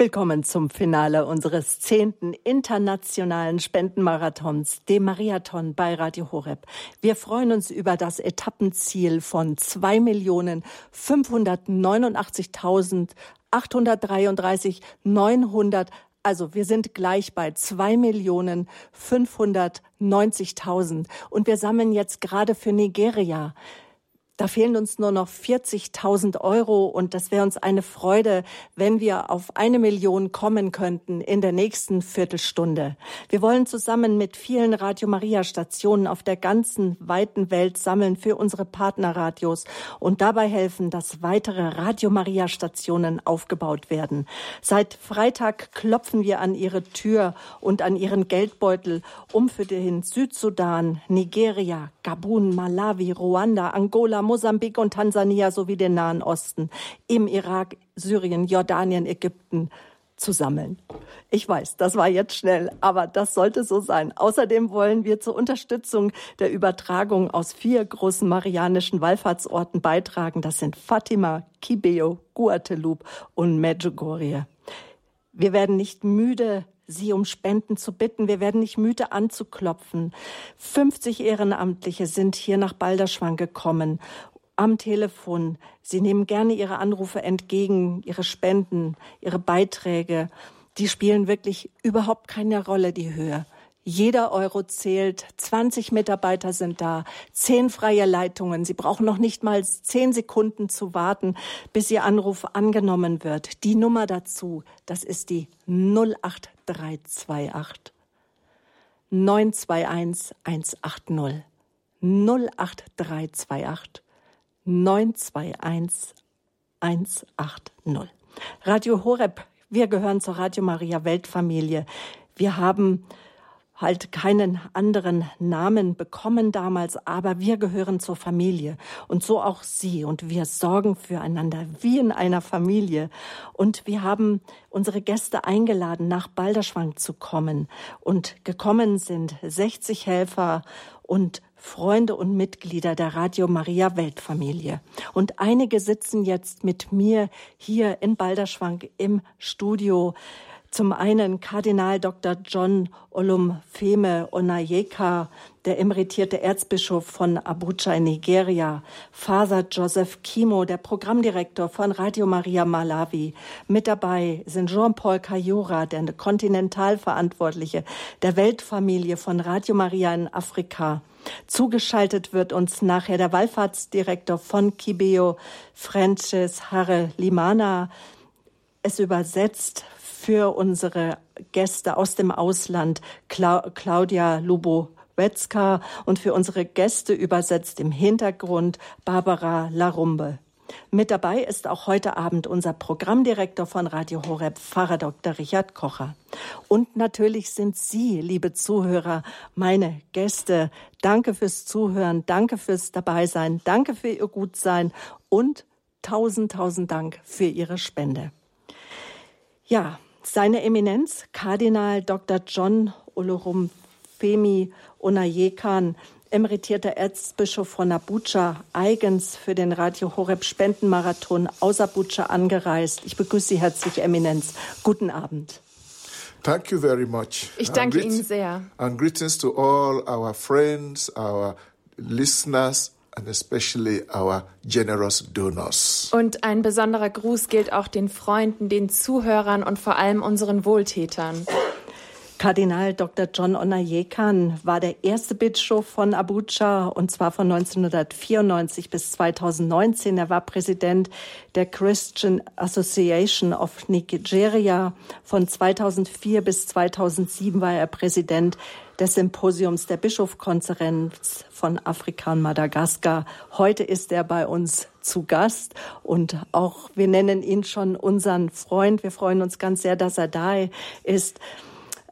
Willkommen zum Finale unseres zehnten internationalen Spendenmarathons, dem Mariathon bei Radio Horeb. Wir freuen uns über das Etappenziel von 2.589.833.900 also wir sind gleich bei zwei Millionen 590.000 und wir sammeln jetzt gerade für Nigeria da fehlen uns nur noch 40.000 Euro und das wäre uns eine Freude, wenn wir auf eine Million kommen könnten in der nächsten Viertelstunde. Wir wollen zusammen mit vielen Radio Maria Stationen auf der ganzen weiten Welt sammeln für unsere Partnerradios und dabei helfen, dass weitere Radio Maria Stationen aufgebaut werden. Seit Freitag klopfen wir an ihre Tür und an ihren Geldbeutel, um für den Südsudan, Nigeria, Gabun, Malawi, Ruanda, Angola, Mosambik und Tansania sowie den Nahen Osten, im Irak, Syrien, Jordanien, Ägypten zu sammeln. Ich weiß, das war jetzt schnell, aber das sollte so sein. Außerdem wollen wir zur Unterstützung der Übertragung aus vier großen marianischen Wallfahrtsorten beitragen. Das sind Fatima, Kibeo, Guatelup und Medjugorje. Wir werden nicht müde, Sie um Spenden zu bitten. Wir werden nicht müde anzuklopfen. 50 Ehrenamtliche sind hier nach Balderschwang gekommen am Telefon. Sie nehmen gerne Ihre Anrufe entgegen, Ihre Spenden, Ihre Beiträge. Die spielen wirklich überhaupt keine Rolle, die Höhe. Jeder Euro zählt. 20 Mitarbeiter sind da, 10 freie Leitungen. Sie brauchen noch nicht mal 10 Sekunden zu warten, bis Ihr Anruf angenommen wird. Die Nummer dazu, das ist die 08328 921 180. 08328 921 180. Radio Horeb, wir gehören zur Radio Maria Weltfamilie. Wir haben halt keinen anderen Namen bekommen damals, aber wir gehören zur Familie und so auch Sie und wir sorgen füreinander wie in einer Familie und wir haben unsere Gäste eingeladen, nach Balderschwang zu kommen und gekommen sind 60 Helfer und Freunde und Mitglieder der Radio Maria Weltfamilie. Und einige sitzen jetzt mit mir hier in Balderschwang im Studio. Zum einen Kardinal Dr. John Olumfeme Onayeka, der emeritierte Erzbischof von Abuja in Nigeria, Father Joseph Kimo, der Programmdirektor von Radio Maria Malawi. Mit dabei sind Jean-Paul Kayura, der Kontinentalverantwortliche der Weltfamilie von Radio Maria in Afrika. Zugeschaltet wird uns nachher der Wallfahrtsdirektor von Kibeo, Francis Harre Limana. Es übersetzt für unsere Gäste aus dem Ausland Cla Claudia Lubowetzka und für unsere Gäste übersetzt im Hintergrund Barbara Larumbe. Mit dabei ist auch heute Abend unser Programmdirektor von Radio Horeb, Pfarrer Dr. Richard Kocher. Und natürlich sind Sie, liebe Zuhörer, meine Gäste. Danke fürs Zuhören, danke fürs Dabeisein, danke für Ihr Gutsein und tausend, tausend Dank für Ihre Spende. Ja, seine Eminenz, Kardinal Dr. John Olorumfemi Onayekan, emeritierter Erzbischof von Abuja, eigens für den Radio Horeb Spendenmarathon aus Abuja angereist. Ich begrüße Sie herzlich, Eminenz. Guten Abend. Thank you very much. Ich danke Ihnen sehr. And greetings to all our friends, our listeners and especially our generous donors. Und ein besonderer Gruß gilt auch den Freunden, den Zuhörern und vor allem unseren Wohltätern. Kardinal Dr. John Onayekan war der erste Bischof von Abuja und zwar von 1994 bis 2019. Er war Präsident der Christian Association of Nigeria. Von 2004 bis 2007 war er Präsident des Symposiums der Bischofkonferenz von Afrika und Madagaskar. Heute ist er bei uns zu Gast und auch wir nennen ihn schon unseren Freund. Wir freuen uns ganz sehr, dass er da ist.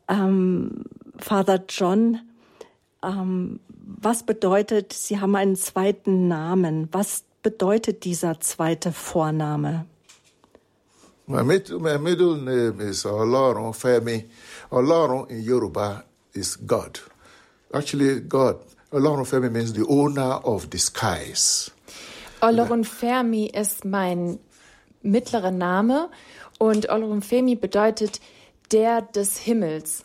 Ähm, Father John, ähm, was bedeutet, Sie haben einen zweiten Namen. Was bedeutet dieser zweite Vorname? My, my middle name is Olorun Femi. Olorun in Yoruba is God. Actually, God. Olorun Femi means the owner of the skies. Olorun Femi ist mein mittlere Name und Olorunfemi bedeutet der des Himmels.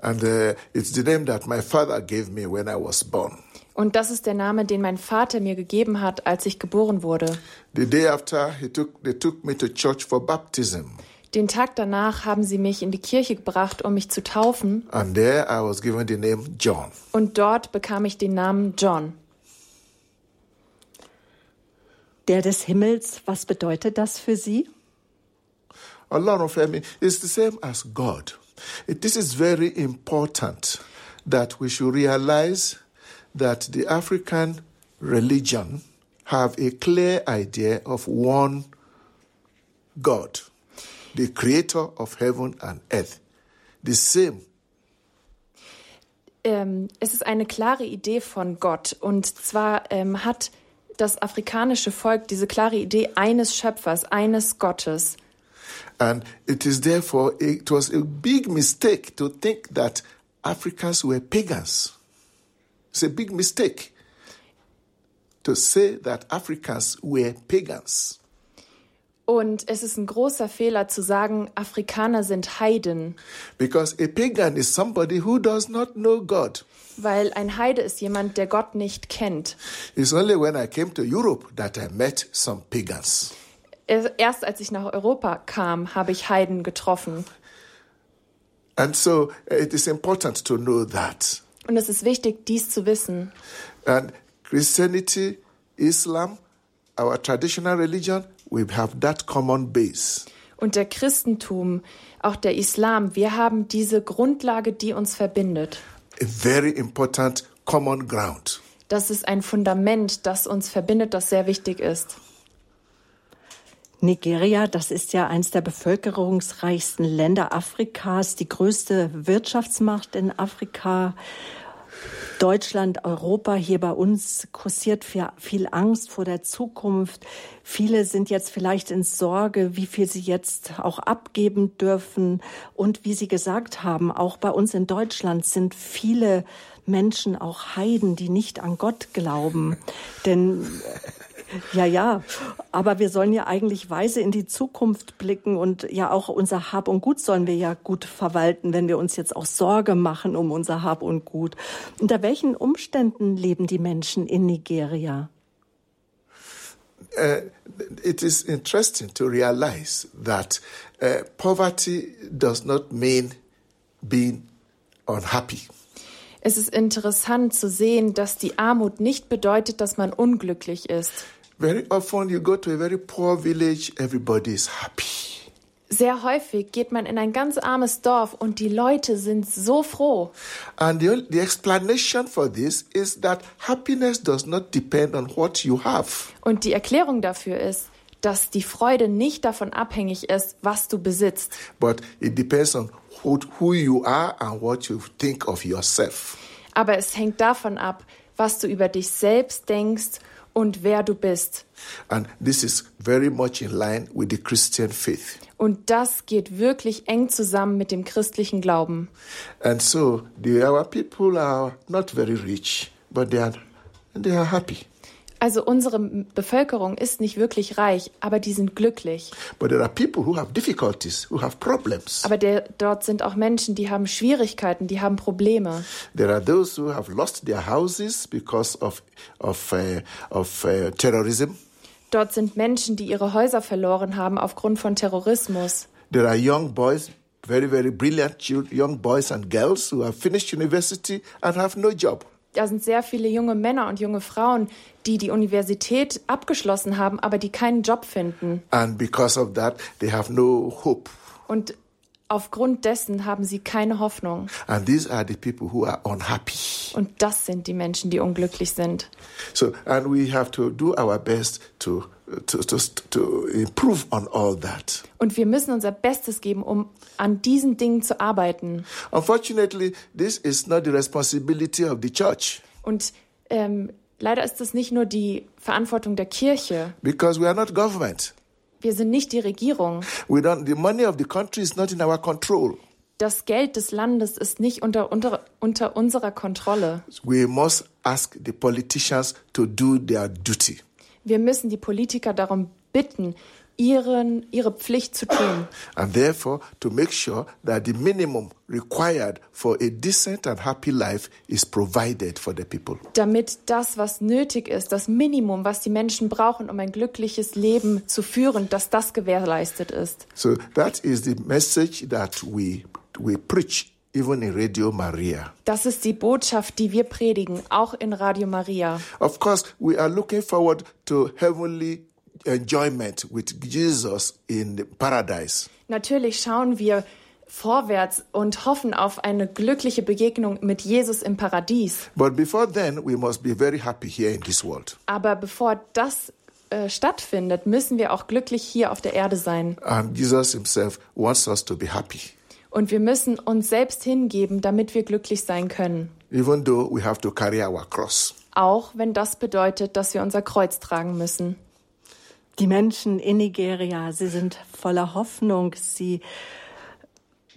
And uh, it's the name that my father gave me when I was born. Und das ist der Name, den mein Vater mir gegeben hat, als ich geboren wurde. The day after, he took, they took me to church for baptism. Den Tag danach haben sie mich in die Kirche gebracht, um mich zu taufen. And there I was given the name John. Und dort bekam ich den Namen John. Der des Himmels, was bedeutet das für Sie? Allah Femi is the same as God. It- This is very important that we should realize that the African religion have a clear idea of one God, the creator of heaven and earth. The same Ähm, es ist eine klare Idee von Gott. Und zwar ähm, hat das afrikanische Volk diese klare Idee eines Schöpfers, eines Gottes. And it is therefore, it was a big mistake to think that Africans were pagans. It's a big mistake to say that Africans were pagans. Und es ist ein großer Fehler zu sagen, Afrikaner sind Heiden, Because a pagan is somebody who does not know God. weil ein Heide ist jemand, der Gott nicht kennt. It's only when I came to Europe that I met some pagans. Erst als ich nach Europa kam, habe ich Heiden getroffen. And so uh, it is important to know that. Und es ist wichtig, dies zu wissen. And Christianity, Islam, our traditional religion, we have that common base. Und der Christentum, auch der Islam, wir haben diese Grundlage, die uns verbindet. A very important common ground. Das ist ein Fundament, das uns verbindet, das sehr wichtig ist. Nigeria, das ist ja eines der bevölkerungsreichsten Länder Afrikas, die größte Wirtschaftsmacht in Afrika. Deutschland, Europa, hier bei uns kursiert viel, Angst vor der Zukunft. Viele sind jetzt vielleicht in Sorge, wie viel sie jetzt auch abgeben dürfen. Und wie Sie gesagt haben, auch bei uns in Deutschland sind viele Menschen auch Heiden, die nicht an Gott glauben. Denn ja, ja, aber wir sollen ja eigentlich weise in die Zukunft blicken und ja auch unser Hab und Gut sollen wir ja gut verwalten, wenn wir uns jetzt auch Sorge machen um unser Hab und Gut. Unter welchen Umständen leben die Menschen in Nigeria? Uh, it is interesting to realize that uh, poverty does not mean being unhappy. Es ist interessant zu sehen, dass die Armut nicht bedeutet, dass man unglücklich ist. Very often you go to a very poor village, everybody is happy. Sehr häufig geht man in ein ganz armes Dorf und die Leute sind so froh. And the, the explanation for this is that happiness does not depend on what you have. Und die Erklärung dafür ist, dass die Freude nicht davon abhängig ist, was du besitzt, but it depends on who, who you are and what you think of yourself. aber es hängt davon ab, was du über dich selbst denkst und wer du bist. And this is very much in line with the Christian faith. Und das geht wirklich eng zusammen mit dem christlichen Glauben. And so the, our people are not very rich, but they are, they are happy. Also unsere Bevölkerung ist nicht wirklich reich, aber die sind glücklich. But there are people who have difficulties, who have problems. Aber der, dort sind auch Menschen, die haben Schwierigkeiten, die haben Probleme. There are those who have lost their houses because of, of, uh, of uh, terrorism. Dort sind Menschen, die ihre Häuser verloren haben aufgrund von Terrorismus. There are young boys, very, very brilliant young boys and girls who have finished university and have no job. Da sind sehr viele junge Männer und junge Frauen, die die Universität abgeschlossen haben, aber die keinen Job finden. And because of that, they have no hope. Und aufgrund dessen haben sie keine Hoffnung. And these are the people who are unhappy. Und das sind die Menschen, die unglücklich sind. So, and we have to do our best to, to, to, to improve on all that. Und wir müssen unser Bestes geben, um an diesen Dingen zu arbeiten. Unfortunately, this is not the responsibility of the church Und ähm, leider ist das nicht nur die Verantwortung der Kirche. because we are not government. Wir sind nicht die Regierung. We don't, the money of the country is not in our control. Das Geld des Landes ist nicht unter, unter, unter unserer Kontrolle. We must ask the politicians to do their duty. Wir müssen die Politiker darum bitten, ihren, ihre Pflicht zu tun. And therefore, to make sure that the minimum required for a decent and happy life is provided for the people. Damit das, was nötig ist, das Minimum, was die Menschen brauchen, um ein glückliches Leben zu führen, dass das gewährleistet ist. So that is the message that we we preach even in Radio Maria. Das ist die Botschaft, die wir predigen, auch in Radio Maria. Of course, we are looking forward to heavenly enjoyment with Jesus in paradise. Natürlich schauen wir vorwärts und hoffen auf eine glückliche Begegnung mit Jesus im Paradies. But before then, we must be very happy here in this world. Aber bevor das äh, stattfindet, müssen wir auch glücklich hier auf der Erde sein. And Jesus himself wants us to be happy, Und wir müssen uns selbst hingeben, damit wir glücklich sein können. even though we have to carry our cross. Auch wenn das bedeutet, dass wir unser Kreuz tragen müssen. Die Menschen in Nigeria, sie sind voller Hoffnung, sie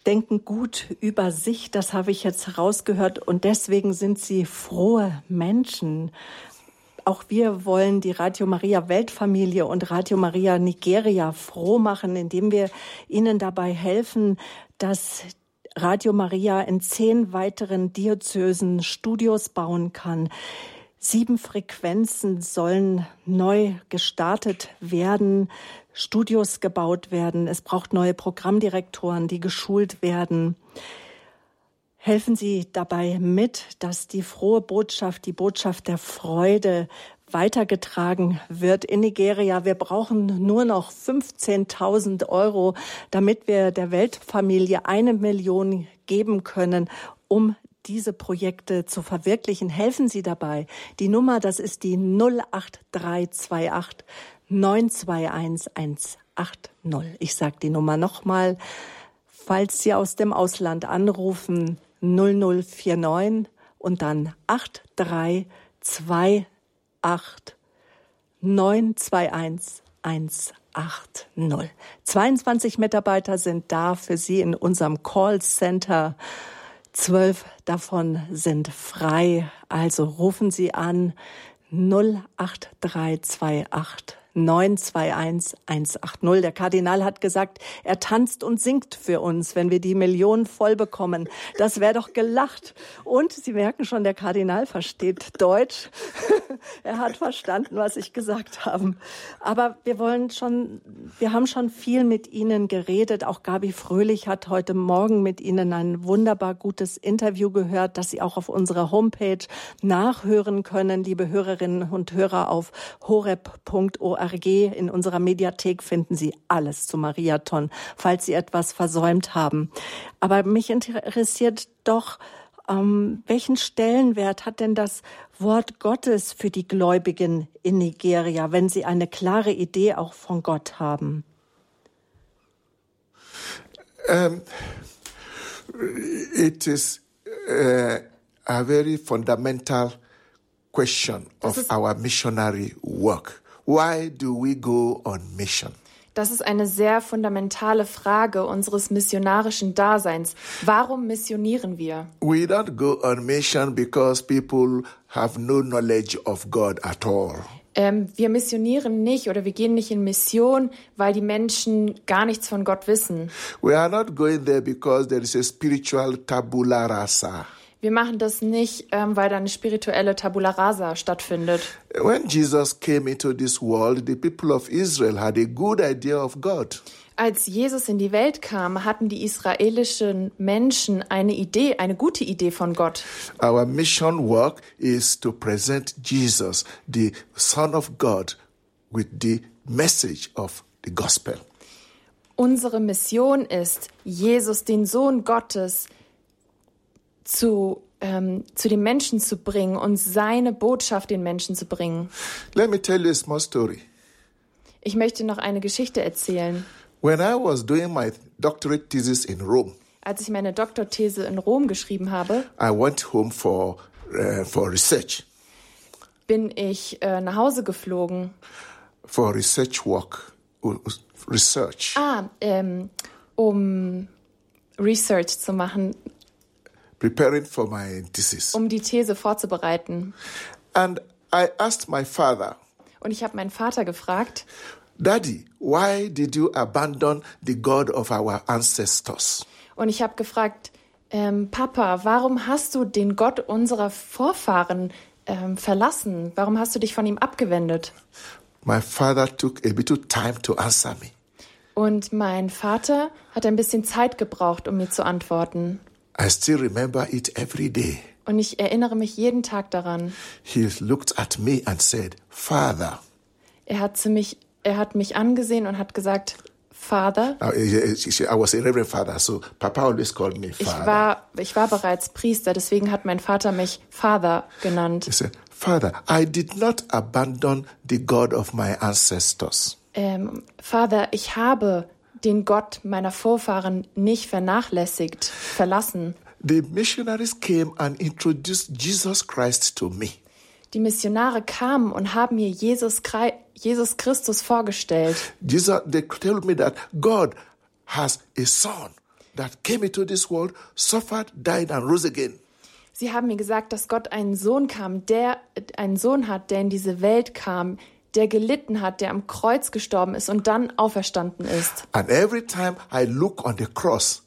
denken gut über sich, das habe ich jetzt herausgehört, und deswegen sind sie frohe Menschen. Auch wir wollen die Radio Maria Weltfamilie und Radio Maria Nigeria froh machen, indem wir ihnen dabei helfen, dass Radio Maria in zehn weiteren Diözesen Studios bauen kann. Sieben Frequenzen sollen neu gestartet werden, Studios gebaut werden. Es braucht neue Programmdirektoren, die geschult werden. Helfen Sie dabei mit, dass die frohe Botschaft, die Botschaft der Freude weitergetragen wird in Nigeria. Wir brauchen nur noch 15.000 Euro, damit wir der Weltfamilie eine Million geben können, um diese Projekte zu verwirklichen. Helfen Sie dabei. Die Nummer, das ist die 08328 921 180. Ich sage die Nummer nochmal. Falls Sie aus dem Ausland anrufen, 0049 und dann 8328 921 180. 22 Mitarbeiter sind da für Sie in unserem Callcenter. Zwölf davon sind frei. Also rufen Sie an 08328 921 180. Der Kardinal hat gesagt, er tanzt und singt für uns, wenn wir die Millionen voll bekommen. Das wäre doch gelacht. Und Sie merken schon, der Kardinal versteht Deutsch. er hat verstanden, was ich gesagt habe. Aber wir wollen schon, wir haben schon viel mit Ihnen geredet. Auch Gabi Fröhlich hat heute Morgen mit Ihnen ein wunderbar gutes Interview gehört, das Sie auch auf unserer Homepage nachhören können, liebe Hörerinnen und Hörer auf horeb.org. In unserer Mediathek finden Sie alles zu Mariathon, falls Sie etwas versäumt haben. Aber mich interessiert doch, ähm, welchen Stellenwert hat denn das Wort Gottes für die Gläubigen in Nigeria, wenn sie eine klare Idee auch von Gott haben? Um, it is uh, a very fundamental question of our missionary work. Why do we go on mission? Das ist eine sehr fundamentale Frage unseres missionarischen Daseins. Warum missionieren wir? We don't go on mission because people have no knowledge of God at all. Ähm, wir missionieren nicht oder wir gehen nicht in Mission, weil die Menschen gar nichts von Gott wissen. We are not going there because there is a spiritual tabula rasa. Wir machen das nicht, ähm, weil da eine spirituelle Tabula Rasa stattfindet. When Jesus came into this world, the people of Israel had a good idea of God. Als Jesus in die Welt kam, hatten die israelischen Menschen eine Idee, eine gute Idee von Gott. Our mission work is to present Jesus, the Son of God, with the message of the gospel. Unsere Mission ist, Jesus, den Sohn Gottes, zu, ähm, zu den Menschen zu bringen und seine Botschaft den Menschen zu bringen. Let me tell you a small story. Ich möchte noch eine Geschichte erzählen. When I was doing my doctorate thesis in Rome, Als ich meine Doktorthese in Rom geschrieben habe, I went home for, uh, for research, bin ich äh, nach Hause geflogen. for research work, research. Ah, ähm, um Research zu machen, preparing for my thesis. um die These vorzubereiten. And I asked my father, Und ich habe meinen Vater gefragt, Daddy, why did you abandon the God of our ancestors? Und ich habe gefragt, ähm, Papa, warum hast du den Gott unserer Vorfahren ähm, verlassen? Warum hast du dich von ihm abgewendet? My father took a little time to answer me. Und mein Vater hat ein bisschen Zeit gebraucht, um mir zu antworten. I still remember it every day. Und ich erinnere mich jeden Tag daran. He looked at me and said, Father. Er hat, zu mich, er hat mich angesehen und hat gesagt, Father. Now, I was a reverend father, so Papa always called me Ich father. war, ich war bereits Priester, deswegen hat mein Vater mich Father genannt. He said, Father, I did not abandon the God of my ancestors. Ähm, Vater, ich habe den Gott meiner Vorfahren nicht vernachlässigt, verlassen. The missionaries came and introduced Jesus Christ to me. Die Missionare kamen und haben mir Jesus, Jesus Christus vorgestellt. Jesus, they told me that God has a son that came into this world, suffered, died, and rose again. Sie haben mir gesagt, dass Gott einen Sohn kam, der einen Sohn hat, der in diese Welt kam, der gelitten hat, der am Kreuz gestorben ist und dann auferstanden ist. And every time I look on the cross,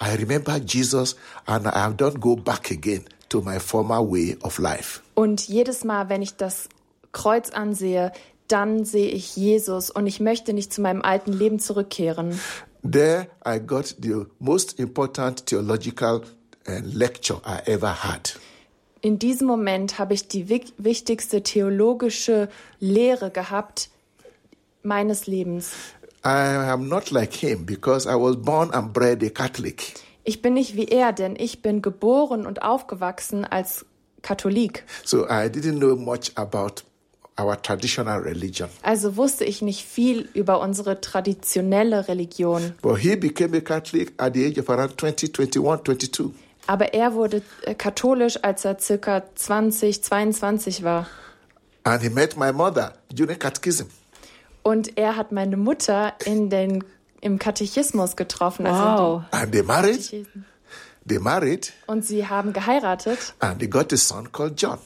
I remember Jesus and I don't go back again to my former way of life. Und jedes Mal, wenn ich das Kreuz ansehe, dann sehe ich Jesus und ich möchte nicht zu meinem alten Leben zurückkehren. There I got the most important theological uh, lecture I ever had. In diesem Moment habe ich die wichtigste theologische Lehre gehabt meines Lebens. I am not like him because I was born and bred a Catholic. Ich bin nicht wie er, denn ich bin geboren und aufgewachsen als Katholik. So I didn't know much about our traditional religion. Also wusste ich nicht viel über unsere traditionelle Religion. But he became a Catholic at the age of around 20, 21, 22. Aber er wurde äh, katholisch, als er circa 20, 22 war. And he met my mother during catechism. Und er hat meine Mutter in den, im Katechismus getroffen. Also Wow. And they married. They married und sie haben geheiratet. and they got a son called John.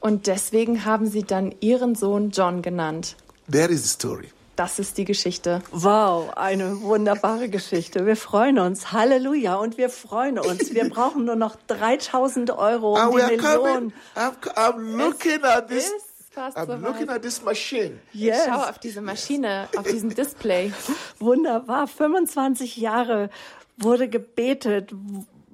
Und deswegen haben sie dann ihren Sohn John genannt. There is the story. Das ist die Geschichte. Wow, eine wunderbare Geschichte. Wir freuen uns. Halleluja. Und wir freuen uns. Wir brauchen nur noch 3000 Euro um And die Million. coming. I'm, I'm looking at this. I'm soweit. looking at this machine. Yes. Schau auf diese Maschine, auf diesem Display. Wunderbar. 25 Jahre wurde gebetet.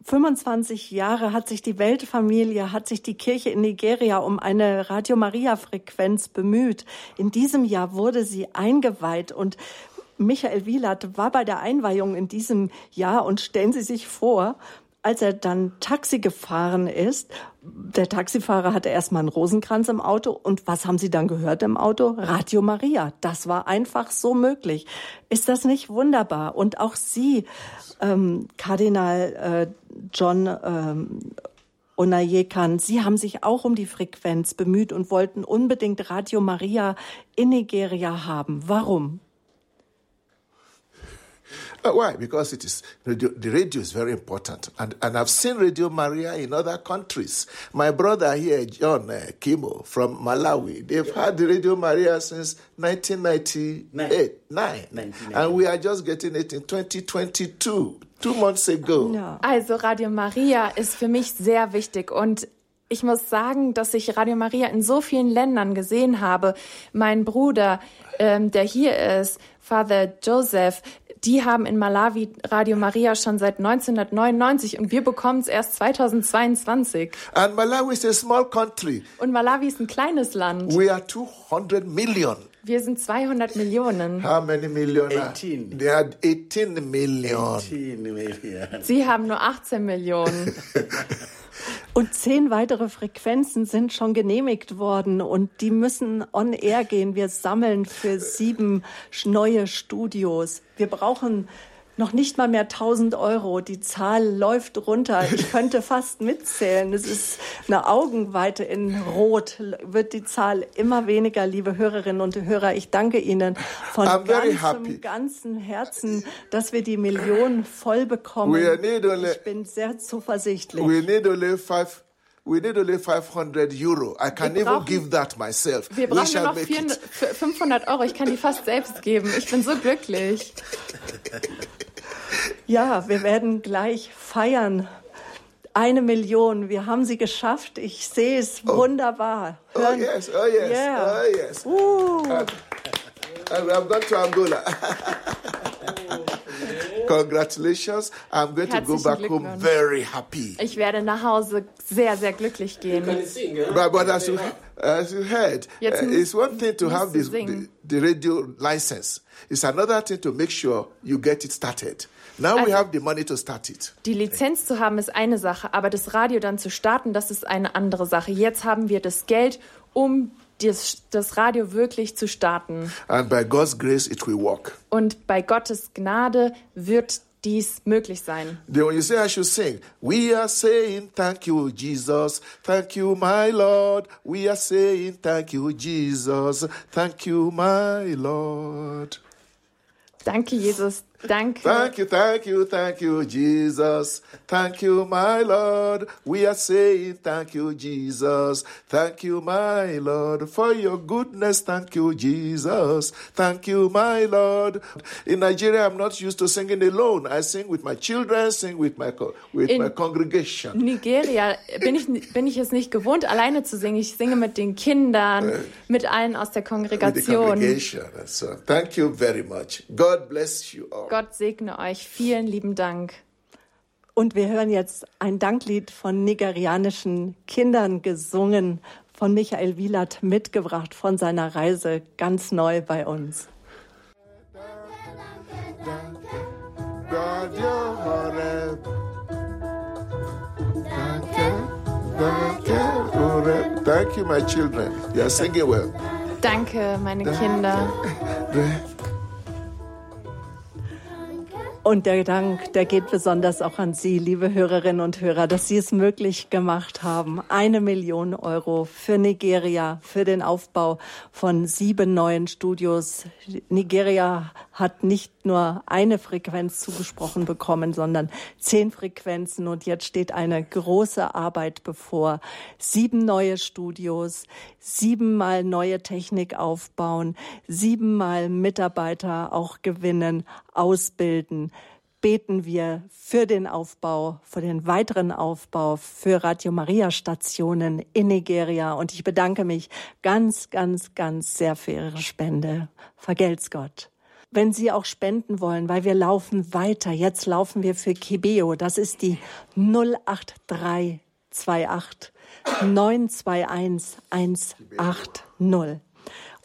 25 Jahre hat sich die Weltfamilie, hat sich die Kirche in Nigeria um eine Radio Maria Frequenz bemüht. In diesem Jahr wurde sie eingeweiht und Michael Wielert war bei der Einweihung in diesem Jahr und stellen Sie sich vor, als er dann Taxi gefahren ist, der Taxifahrer hatte erstmal einen Rosenkranz im Auto und was haben Sie dann gehört im Auto? Radio Maria. Das war einfach so möglich. Ist das nicht wunderbar? Und auch Sie, ähm, Kardinal äh, John ähm, Onayekan, Sie haben sich auch um die Frequenz bemüht und wollten unbedingt Radio Maria in Nigeria haben. Warum? Uh, why? Because it is radio, the radio is very important, and and I've seen Radio Maria in other countries. My brother here, John uh, Kimo from Malawi, they've had the Radio Maria since 1998, nine, and we are just getting it in 2022, two months ago. Ja. Also Radio Maria ist für mich sehr wichtig und ich muss sagen, dass ich Radio Maria in so vielen Ländern gesehen habe. Mein Bruder, ähm, der hier ist, Father Joseph, die haben in Malawi Radio Maria schon seit 1999 und wir bekommen es erst 2022. And Malawi is a small country. Und Malawi ist ein kleines Land. We are 200 million. Wir sind 200 Millionen. How many million? are- 18. They are 18 million. Sie haben nur 18 Millionen. Und zehn weitere Frequenzen sind schon genehmigt worden und die müssen on air gehen. Wir sammeln für sieben neue Studios. Wir brauchen noch nicht mal mehr 1000 Euro. Die Zahl läuft runter. Ich könnte fast mitzählen. Es ist eine Augenweite in Rot. Wird die Zahl immer weniger, liebe Hörerinnen und Hörer. Ich danke Ihnen von ganzem, ganzem Herzen, dass wir die Million voll bekommen. Ich bin sehr zuversichtlich. We need only five we need only 500 euro. I can Wir even brauchen- give that myself. Wir We brauchen nur shall noch make 400, it. für 500 Euro. Ich kann die fast selbst geben. Ich bin so glücklich. Ja, wir werden gleich feiern. Eine Million, wir haben sie geschafft. Ich sehe es wunderbar. Oh Hören- yes, oh yes, Yeah. oh yes. Uh, And I've gone to Angola. Congratulations. I'm going to go back home very happy. Ich werde nach Hause sehr, sehr glücklich gehen. But, but as, you, as you heard, Jetzt uh, it's one thing to have this, the, the radio license. It's another thing to make sure you get it started. Now we Also- have the money to start it. Die Lizenz zu haben ist eine Sache, aber das Radio dann zu starten, das ist eine andere Sache. Jetzt haben wir das Geld, um das, das Radio wirklich zu starten. And by God's grace, it will work. Und bei Gottes Gnade wird dies möglich sein. When you say I should sing, we are saying thank you, Jesus. Thank you, my Lord. We are saying thank you, Jesus. Thank you, my Lord. Danke, Jesus. Danke. Thank you, thank you, thank you, Jesus. Thank you, my Lord. We are saying thank you, Jesus. Thank you, my Lord, for your goodness. Thank you, Jesus. Thank you, my Lord. In Nigeria, I'm not used to singing alone. I sing with my children, sing with my with In- my congregation. Nigeria bin ich, bin ich es nicht gewohnt, alleine zu singen. Ich singe mit den Kindern, mit allen aus der With the Kongregation. congregation. So, thank you very much. God bless you all. Gott segne euch. Vielen lieben Dank. und wir hören jetzt ein Danklied von nigerianischen Kindern gesungen, von Michael Wielert mitgebracht von seiner Reise ganz neu bei uns. Thank you. Thank my children. You are singing well. Danke, meine Kinder. Und der Dank, der geht besonders auch an Sie, liebe Hörerinnen und Hörer, dass Sie es möglich gemacht haben. Eine Million Euro für Nigeria, für den Aufbau von sieben neuen Studios. Nigeria hat nicht nur eine Frequenz zugesprochen bekommen, sondern zehn Frequenzen. Und jetzt steht eine große Arbeit bevor. Sieben neue Studios, siebenmal neue Technik aufbauen, siebenmal Mitarbeiter auch gewinnen, ausbilden beten wir für den Aufbau, für den weiteren Aufbau für Radio Maria Stationen in Nigeria. Und ich bedanke mich ganz, ganz, ganz sehr für Ihre Spende. Vergelt's Gott. Wenn Sie auch spenden wollen, weil wir laufen weiter. Jetzt laufen wir für Kibeo. Das ist die 08328 921 180.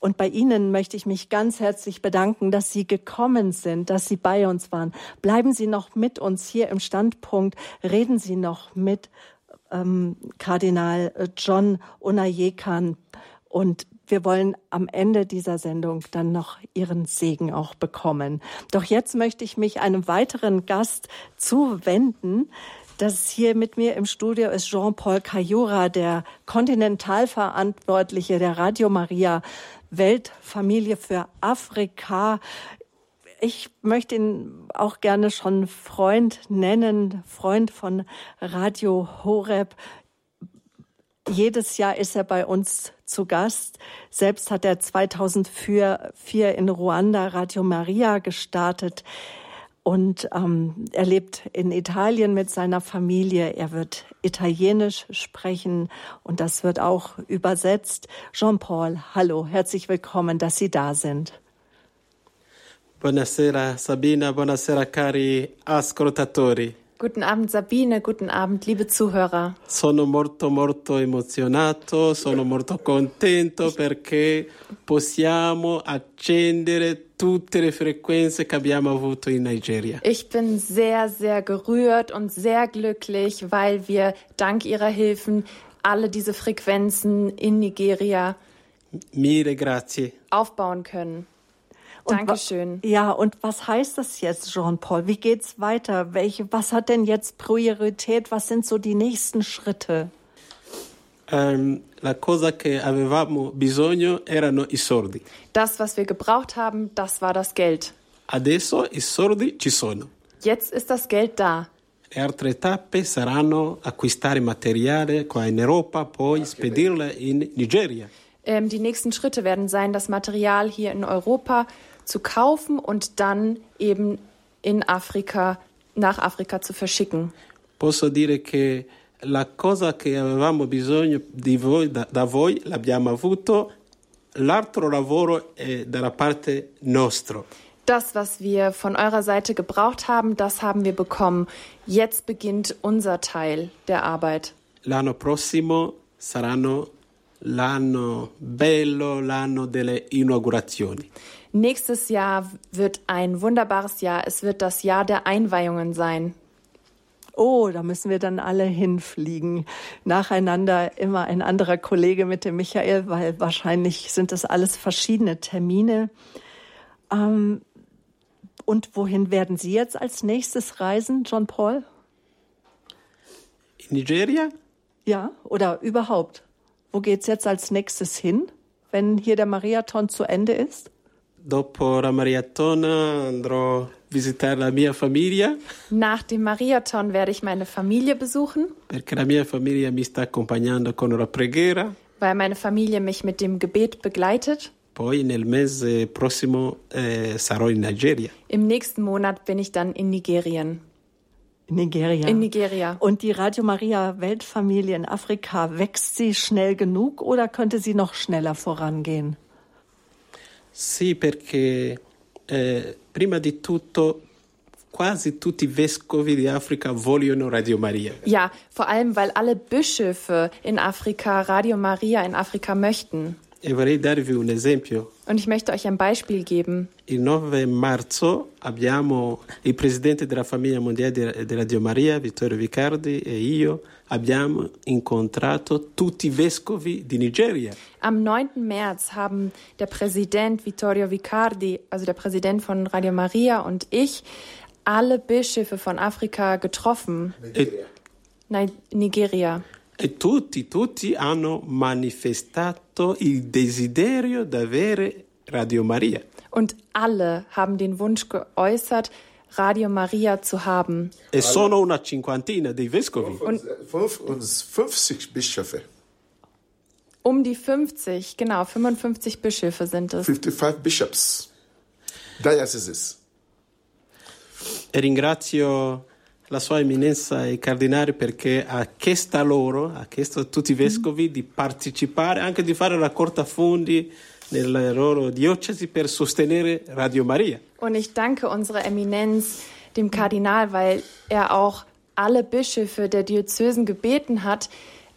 Und bei Ihnen möchte ich mich ganz herzlich bedanken, dass Sie gekommen sind, dass Sie bei uns waren. Bleiben Sie noch mit uns hier im Standpunkt. Reden Sie noch mit ähm, Kardinal äh, John Unayekan. Und wir wollen am Ende dieser Sendung dann noch Ihren Segen auch bekommen. Doch jetzt möchte ich mich einem weiteren Gast zuwenden. Das hier mit mir im Studio ist Jean-Paul Cayura, der Kontinentalverantwortliche der Radio Maria Weltfamilie für Afrika. Ich möchte ihn auch gerne schon Freund nennen, Freund von Radio Horeb. Jedes Jahr ist er bei uns zu Gast. Selbst hat er 2004 in Ruanda Radio Maria gestartet. Und ähm, er lebt in Italien mit seiner Familie. Er wird Italienisch sprechen und das wird auch übersetzt. Jean-Paul, hallo, herzlich willkommen, dass Sie da sind. Buonasera Sabina, buonasera cari ascoltatori. Guten Abend, Sabine. Guten Abend, liebe Zuhörer. Sono molto molto emozionato, sono molto contento perché possiamo accendere tutte le frequenze che abbiamo avuto in Nigeria. Ich bin sehr, sehr gerührt und sehr glücklich, weil wir dank Ihrer Hilfen alle diese Frequenzen in Nigeria Mille grazie. aufbauen können. Dankeschön. Ja, und was heißt das jetzt, Jean-Paul? Wie geht's weiter? Welche, was hat denn jetzt Priorität? Was sind so die nächsten Schritte? Ehm, la cosa che avevamo bisogno erano i soldi. Das, was wir gebraucht haben, das war das Geld. Adesso i soldi ci sono. Jetzt ist das Geld da. Le altre tappe saranno acquistare materiale qua in Europa, poi spedirle in Nigeria. Ähm, die nächsten Schritte werden sein, das Material hier in Europa zu kaufen und dann eben in Afrika, nach Afrika zu verschicken. Posso dire che la cosa che avevamo bisogno di voi, da, da voi l'abbiamo avuto, l'altro lavoro è dalla parte nostra. Das, was wir von eurer Seite gebraucht haben, das haben wir bekommen. Jetzt beginnt unser Teil der Arbeit. L'anno prossimo saranno l'anno bello, l'anno delle inaugurazioni. Nächstes Jahr wird ein wunderbares Jahr. Es wird das Jahr der Einweihungen sein. Oh, da müssen wir dann alle hinfliegen. Nacheinander immer ein anderer Kollege mit dem Michael, weil wahrscheinlich sind das alles verschiedene Termine. Ähm, und wohin werden Sie jetzt als nächstes reisen, John Paul? In Nigeria? Ja, oder überhaupt? Wo geht's jetzt als nächstes hin, wenn hier der Marathon zu Ende ist? Dopo la maratona andrò a visitare la mia famiglia Nach dem Mariathon werde ich meine Familie besuchen, perché la mia famiglia mi sta accompagnando con la preghiera. weil meine Familie mich mit dem Gebet begleitet. Poi nel mese prossimo eh, sarò in Nigeria. Im nächsten Monat bin ich dann in Nigerien. Nigeria. In Nigeria. Und die Radio Maria Weltfamilie in Afrika, wächst sie schnell genug oder könnte sie noch schneller vorangehen? Sì, perché eh, prima di tutto quasi tutti i vescovi di Africa vogliono Radio Maria. Ja, vor allem, weil alle Bischöfe in Afrika Radio Maria in Afrika möchten. E vorrei darvi un esempio. Und ich möchte euch ein Beispiel geben. Il 9 marzo abbiamo il presidente della famiglia mondiale di, di Radio Maria, Vittorio Vicardi, e io abbiamo incontrato tutti i vescovi di Nigeria. Am 9. März haben der Präsident Vittorio Vicardi, also der Präsident von Radio Maria und ich, alle Bischöfe von Afrika getroffen. E, Nein, Nigeria. E tutti, tutti hanno manifestato il desiderio di avere Radio Maria. Und alle haben den Wunsch geäußert, Radio Maria zu haben. E sono una cinquantina dei vescovi. Und, fünf, und 50 Bischöfe, Um die 50, genau, 55 Bischöfe sind es. 55 bishops, dioceses. E ringrazio la sua eminenza e cardinale perché ha chiesto a loro, ha chiesto a tutti i vescovi di partecipare, anche di fare raccolta fondi nelle loro diocesi per sostenere Radio Maria. Und ich danke unserer Eminenz, dem Kardinal, weil er auch alle Bischöfe der Diözesen gebeten hat,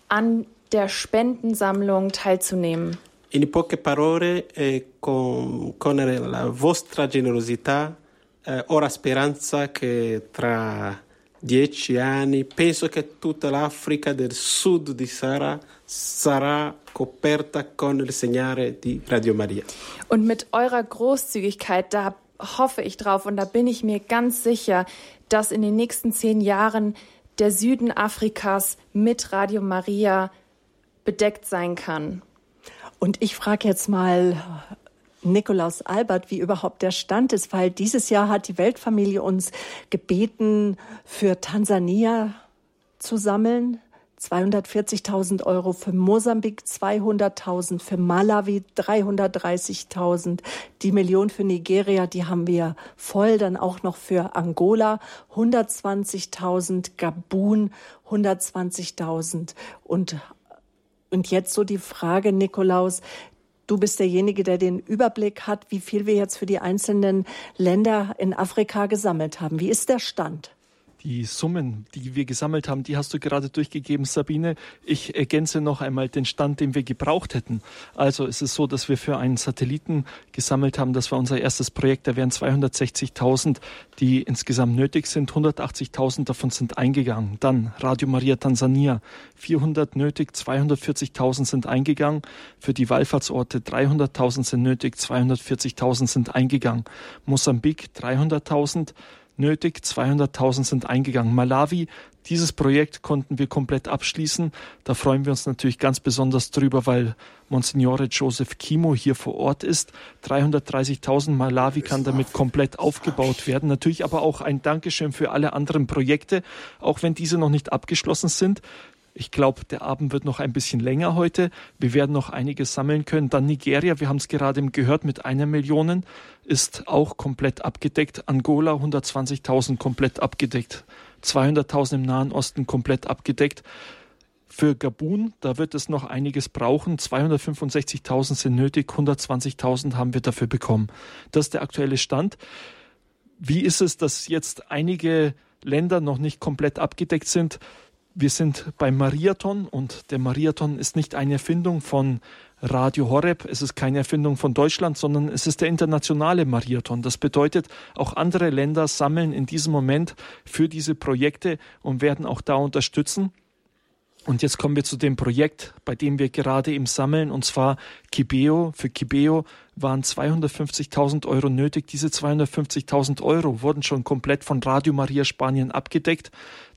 an der Spendensammlung teilzunehmen. In poche parole, eh, con, con la vostra generosità, eh, ho la speranza che tra dieci anni, penso che tutta l'Africa del sud di Sahara sarà coperta con il segnale di Radio Maria. Und mit eurer Großzügigkeit, da hoffe ich drauf und da bin ich mir ganz sicher, dass in den nächsten zehn Jahren der Süden Afrikas mit Radio Maria bedeckt sein kann. Und ich frage jetzt mal Nikolaus Albert, wie überhaupt der Stand ist, weil dieses Jahr hat die Weltfamilie uns gebeten, für Tansania zu sammeln. 240.000 Euro für Mosambik, 200.000 für Malawi, 330.000. Die Million für Nigeria, die haben wir voll. Dann auch noch für Angola 120.000, Gabun 120.000 und und jetzt so die Frage, Nikolaus, du bist derjenige, der den Überblick hat, wie viel wir jetzt für die einzelnen Länder in Afrika gesammelt haben. Wie ist der Stand? Die Summen, die wir gesammelt haben, die hast du gerade durchgegeben, Sabine. Ich ergänze noch einmal den Stand, den wir gebraucht hätten. Also es ist so, dass wir für einen Satelliten gesammelt haben. Das war unser erstes Projekt. Da wären 260.000, die insgesamt nötig sind. 180.000 davon sind eingegangen. Dann Radio Maria Tansania, 400 nötig, 240.000 sind eingegangen. Für die Wallfahrtsorte 300.000 sind nötig, 240.000 sind eingegangen. Mosambik 300.000 nötig, 200.000 sind eingegangen. Malawi, dieses Projekt konnten wir komplett abschließen. Da freuen wir uns natürlich ganz besonders drüber, weil Monsignore Joseph Kimo hier vor Ort ist. 330.000 Malawi kann damit komplett aufgebaut werden. Natürlich aber auch ein Dankeschön für alle anderen Projekte, auch wenn diese noch nicht abgeschlossen sind. Ich glaube, der Abend wird noch ein bisschen länger heute. Wir werden noch einiges sammeln können. Dann Nigeria, wir haben es gerade gehört, mit einer Million ist auch komplett abgedeckt. Angola 120.000 komplett abgedeckt. 200.000 im Nahen Osten komplett abgedeckt. Für Gabun, da wird es noch einiges brauchen. 265.000 sind nötig, 120.000 haben wir dafür bekommen. Das ist der aktuelle Stand. Wie ist es, dass jetzt einige Länder noch nicht komplett abgedeckt sind? Wir sind beim Mariathon und der Mariathon ist nicht eine Erfindung von Radio Horeb. Es ist keine Erfindung von Deutschland, sondern es ist der internationale Mariathon. Das bedeutet, auch andere Länder sammeln in diesem Moment für diese Projekte und werden auch da unterstützen. Und jetzt kommen wir zu dem Projekt, bei dem wir gerade im Sammeln, und zwar Kibeo. Für Kibeo waren 250.000 Euro nötig. Diese 250.000 Euro wurden schon komplett von Radio Maria Spanien abgedeckt.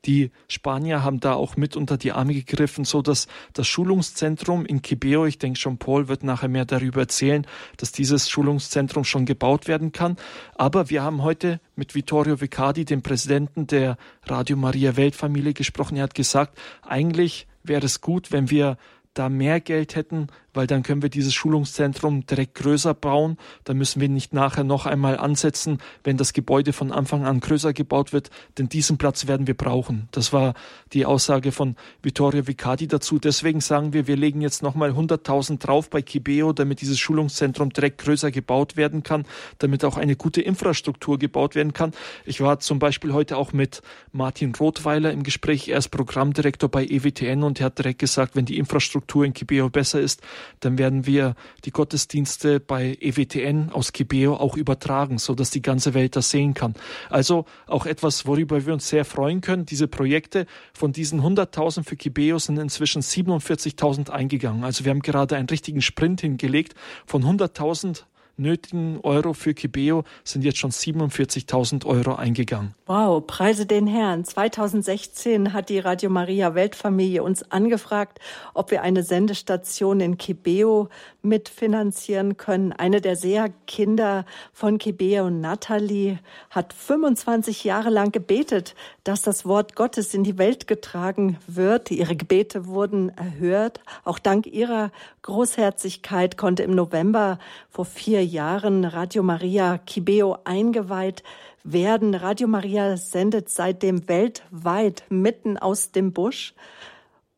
Die Spanier haben da auch mit unter die Arme gegriffen, so dass das Schulungszentrum in Kibeo, ich denke schon Paul wird nachher mehr darüber erzählen, dass dieses Schulungszentrum schon gebaut werden kann. Aber wir haben heute mit Vittorio Vicardi, dem Präsidenten der Radio Maria Weltfamilie gesprochen. Er hat gesagt, eigentlich wäre es gut, wenn wir da mehr Geld hätten, weil dann können wir dieses Schulungszentrum direkt größer bauen. Da müssen wir nicht nachher noch einmal ansetzen, wenn das Gebäude von Anfang an größer gebaut wird, denn diesen Platz werden wir brauchen. Das war die Aussage von Vittorio Vicardi dazu. Deswegen sagen wir, wir legen jetzt nochmal 100.000 drauf bei Kibeo, damit dieses Schulungszentrum direkt größer gebaut werden kann, damit auch eine gute Infrastruktur gebaut werden kann. Ich war zum Beispiel heute auch mit Martin Rothweiler im Gespräch. Er ist Programmdirektor bei EWTN und er hat direkt gesagt, wenn die Infrastruktur in Kibeo besser ist, dann werden wir die Gottesdienste bei EWTN aus Kibeo auch übertragen, so die ganze Welt das sehen kann. Also auch etwas, worüber wir uns sehr freuen können. Diese Projekte von diesen 100.000 für Kibeo sind inzwischen 47.000 eingegangen. Also wir haben gerade einen richtigen Sprint hingelegt von 100.000 nötigen Euro für Kibeo sind jetzt schon 47.000 Euro eingegangen. Wow, preise den Herrn. 2016 hat die Radio Maria Weltfamilie uns angefragt, ob wir eine Sendestation in Kibeo mitfinanzieren können. Eine der Seherkinder von Kibeo, Natalie, hat 25 Jahre lang gebetet, dass das Wort Gottes in die Welt getragen wird. Ihre Gebete wurden erhört. Auch dank ihrer Großherzigkeit konnte im November vor vier Jahren Radio Maria Kibeo eingeweiht werden. Radio Maria sendet seitdem weltweit mitten aus dem Busch.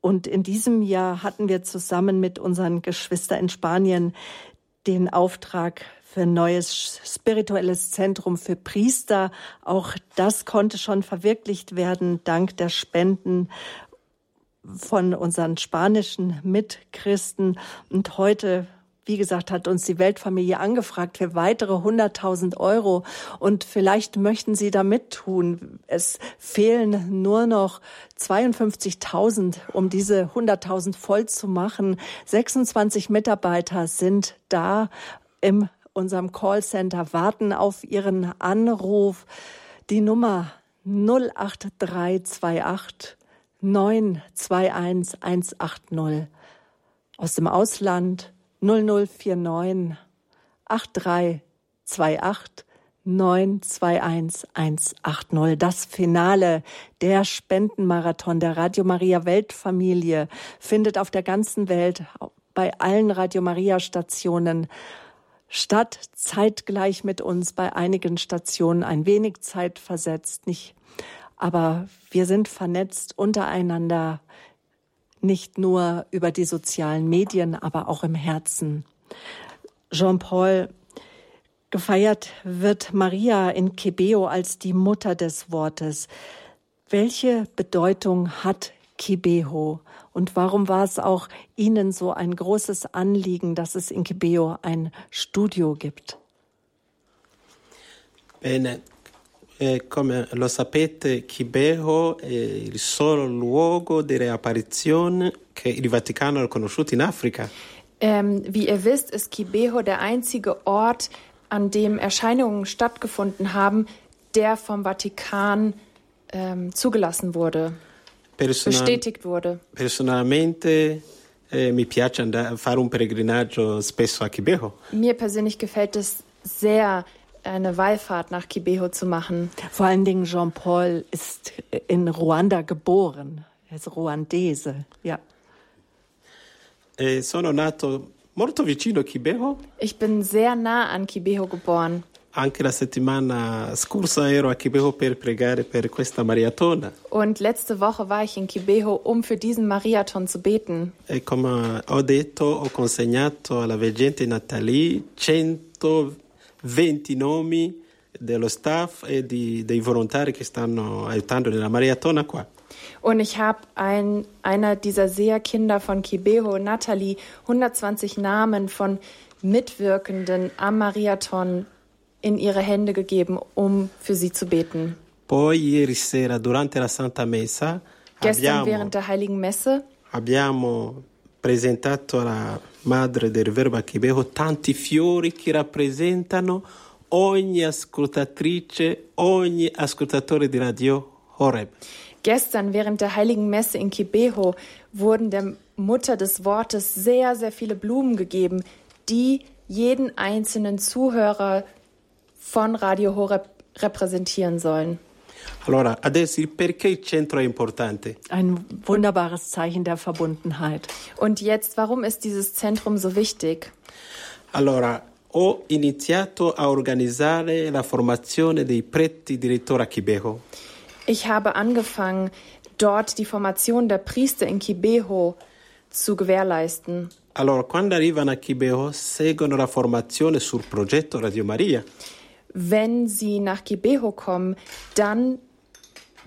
Und in diesem Jahr hatten wir zusammen mit unseren Geschwistern in Spanien den Auftrag für ein neues spirituelles Zentrum für Priester. Auch das konnte schon verwirklicht werden dank der Spenden von unseren spanischen Mitchristen. Und heute wie gesagt, hat uns die Weltfamilie angefragt für weitere 100.000 Euro und vielleicht möchten Sie da mittun. Es fehlen nur noch 52.000, um diese 100.000 voll zu machen. 26 Mitarbeiter sind da in unserem Callcenter, warten auf Ihren Anruf. Die Nummer 08328 921 180 aus dem Ausland 0049 8328 921 180. Das Finale der Spendenmarathon der Radio Maria Weltfamilie findet auf der ganzen Welt bei allen Radio Maria Stationen statt, zeitgleich mit uns, bei einigen Stationen ein wenig Zeit versetzt, nicht. Aber wir sind vernetzt untereinander nicht nur über die sozialen Medien, aber auch im Herzen. Jean-Paul, gefeiert wird Maria in Kibeo als die Mutter des Wortes. Welche Bedeutung hat Kibeo und warum war es auch Ihnen so ein großes Anliegen, dass es in Kibeo ein Studio gibt? Bene, Eh, come lo sapete, Kibeho è il solo luogo delle apparizioni che il Vaticano ha riconosciuto in Africa. Ähm, wie ihr wisst, ist Kibeho der einzige Ort, an dem Erscheinungen stattgefunden haben, der vom Vatikan ähm, zugelassen wurde, Personal- bestätigt wurde. personalmente eh, mi piace andare, fare un pellegrinaggio spesso a Kibeho. Mir persönlich gefällt es sehr, eine Wallfahrt nach Kibeho zu machen. Vor allen Dingen Jean-Paul ist in Ruanda geboren. Er ist Ruandese, ja. E sono nato molto vicino Kibeho. Ich bin sehr nah an Kibeho geboren. Anche la settimana scorsa ero a Kibeho per pregare per questa maratona. Und letzte Woche war ich in Kibeho, um für diesen Mariathon zu beten. E come ho detto, ho consegnato alla Vergine Natalie 100 20 nomi dello staff e di, dei volontari che stanno aiutando nella maratona qua. Und ich habe ein, einer dieser Seherkinder von Kibeho, Natalie, 120 Namen von Mitwirkenden am Marathon in ihre Hände gegeben, um für sie zu beten. Poi ieri sera durante la Santa Messa, gestern abbiamo, während der heiligen Messe, abbiamo presentato alla madre del Verbo a Kibeho tanti fiori che rappresentano ogni ascoltatrice, ogni ascoltatore di Radio Horeb. Gestern während der Heiligen Messe in Kibeho wurden der Mutter des Wortes sehr, sehr viele Blumen gegeben, die jeden einzelnen Zuhörer von Radio Horeb repräsentieren sollen. Allora, adesso il perché il centro è importante? Ein wunderbares Zeichen der Verbundenheit. Und jetzt, warum ist dieses Zentrum so wichtig? Allora, ho iniziato a organizzare la formazione dei preti direttori a Kibeho. Ich habe angefangen, dort die Formation der Priester in Kibeho zu gewährleisten. Allora, quando arrivano a Kibeho, seguono la formazione sul progetto Radio Maria. Wenn sie nach Kibeho kommen, dann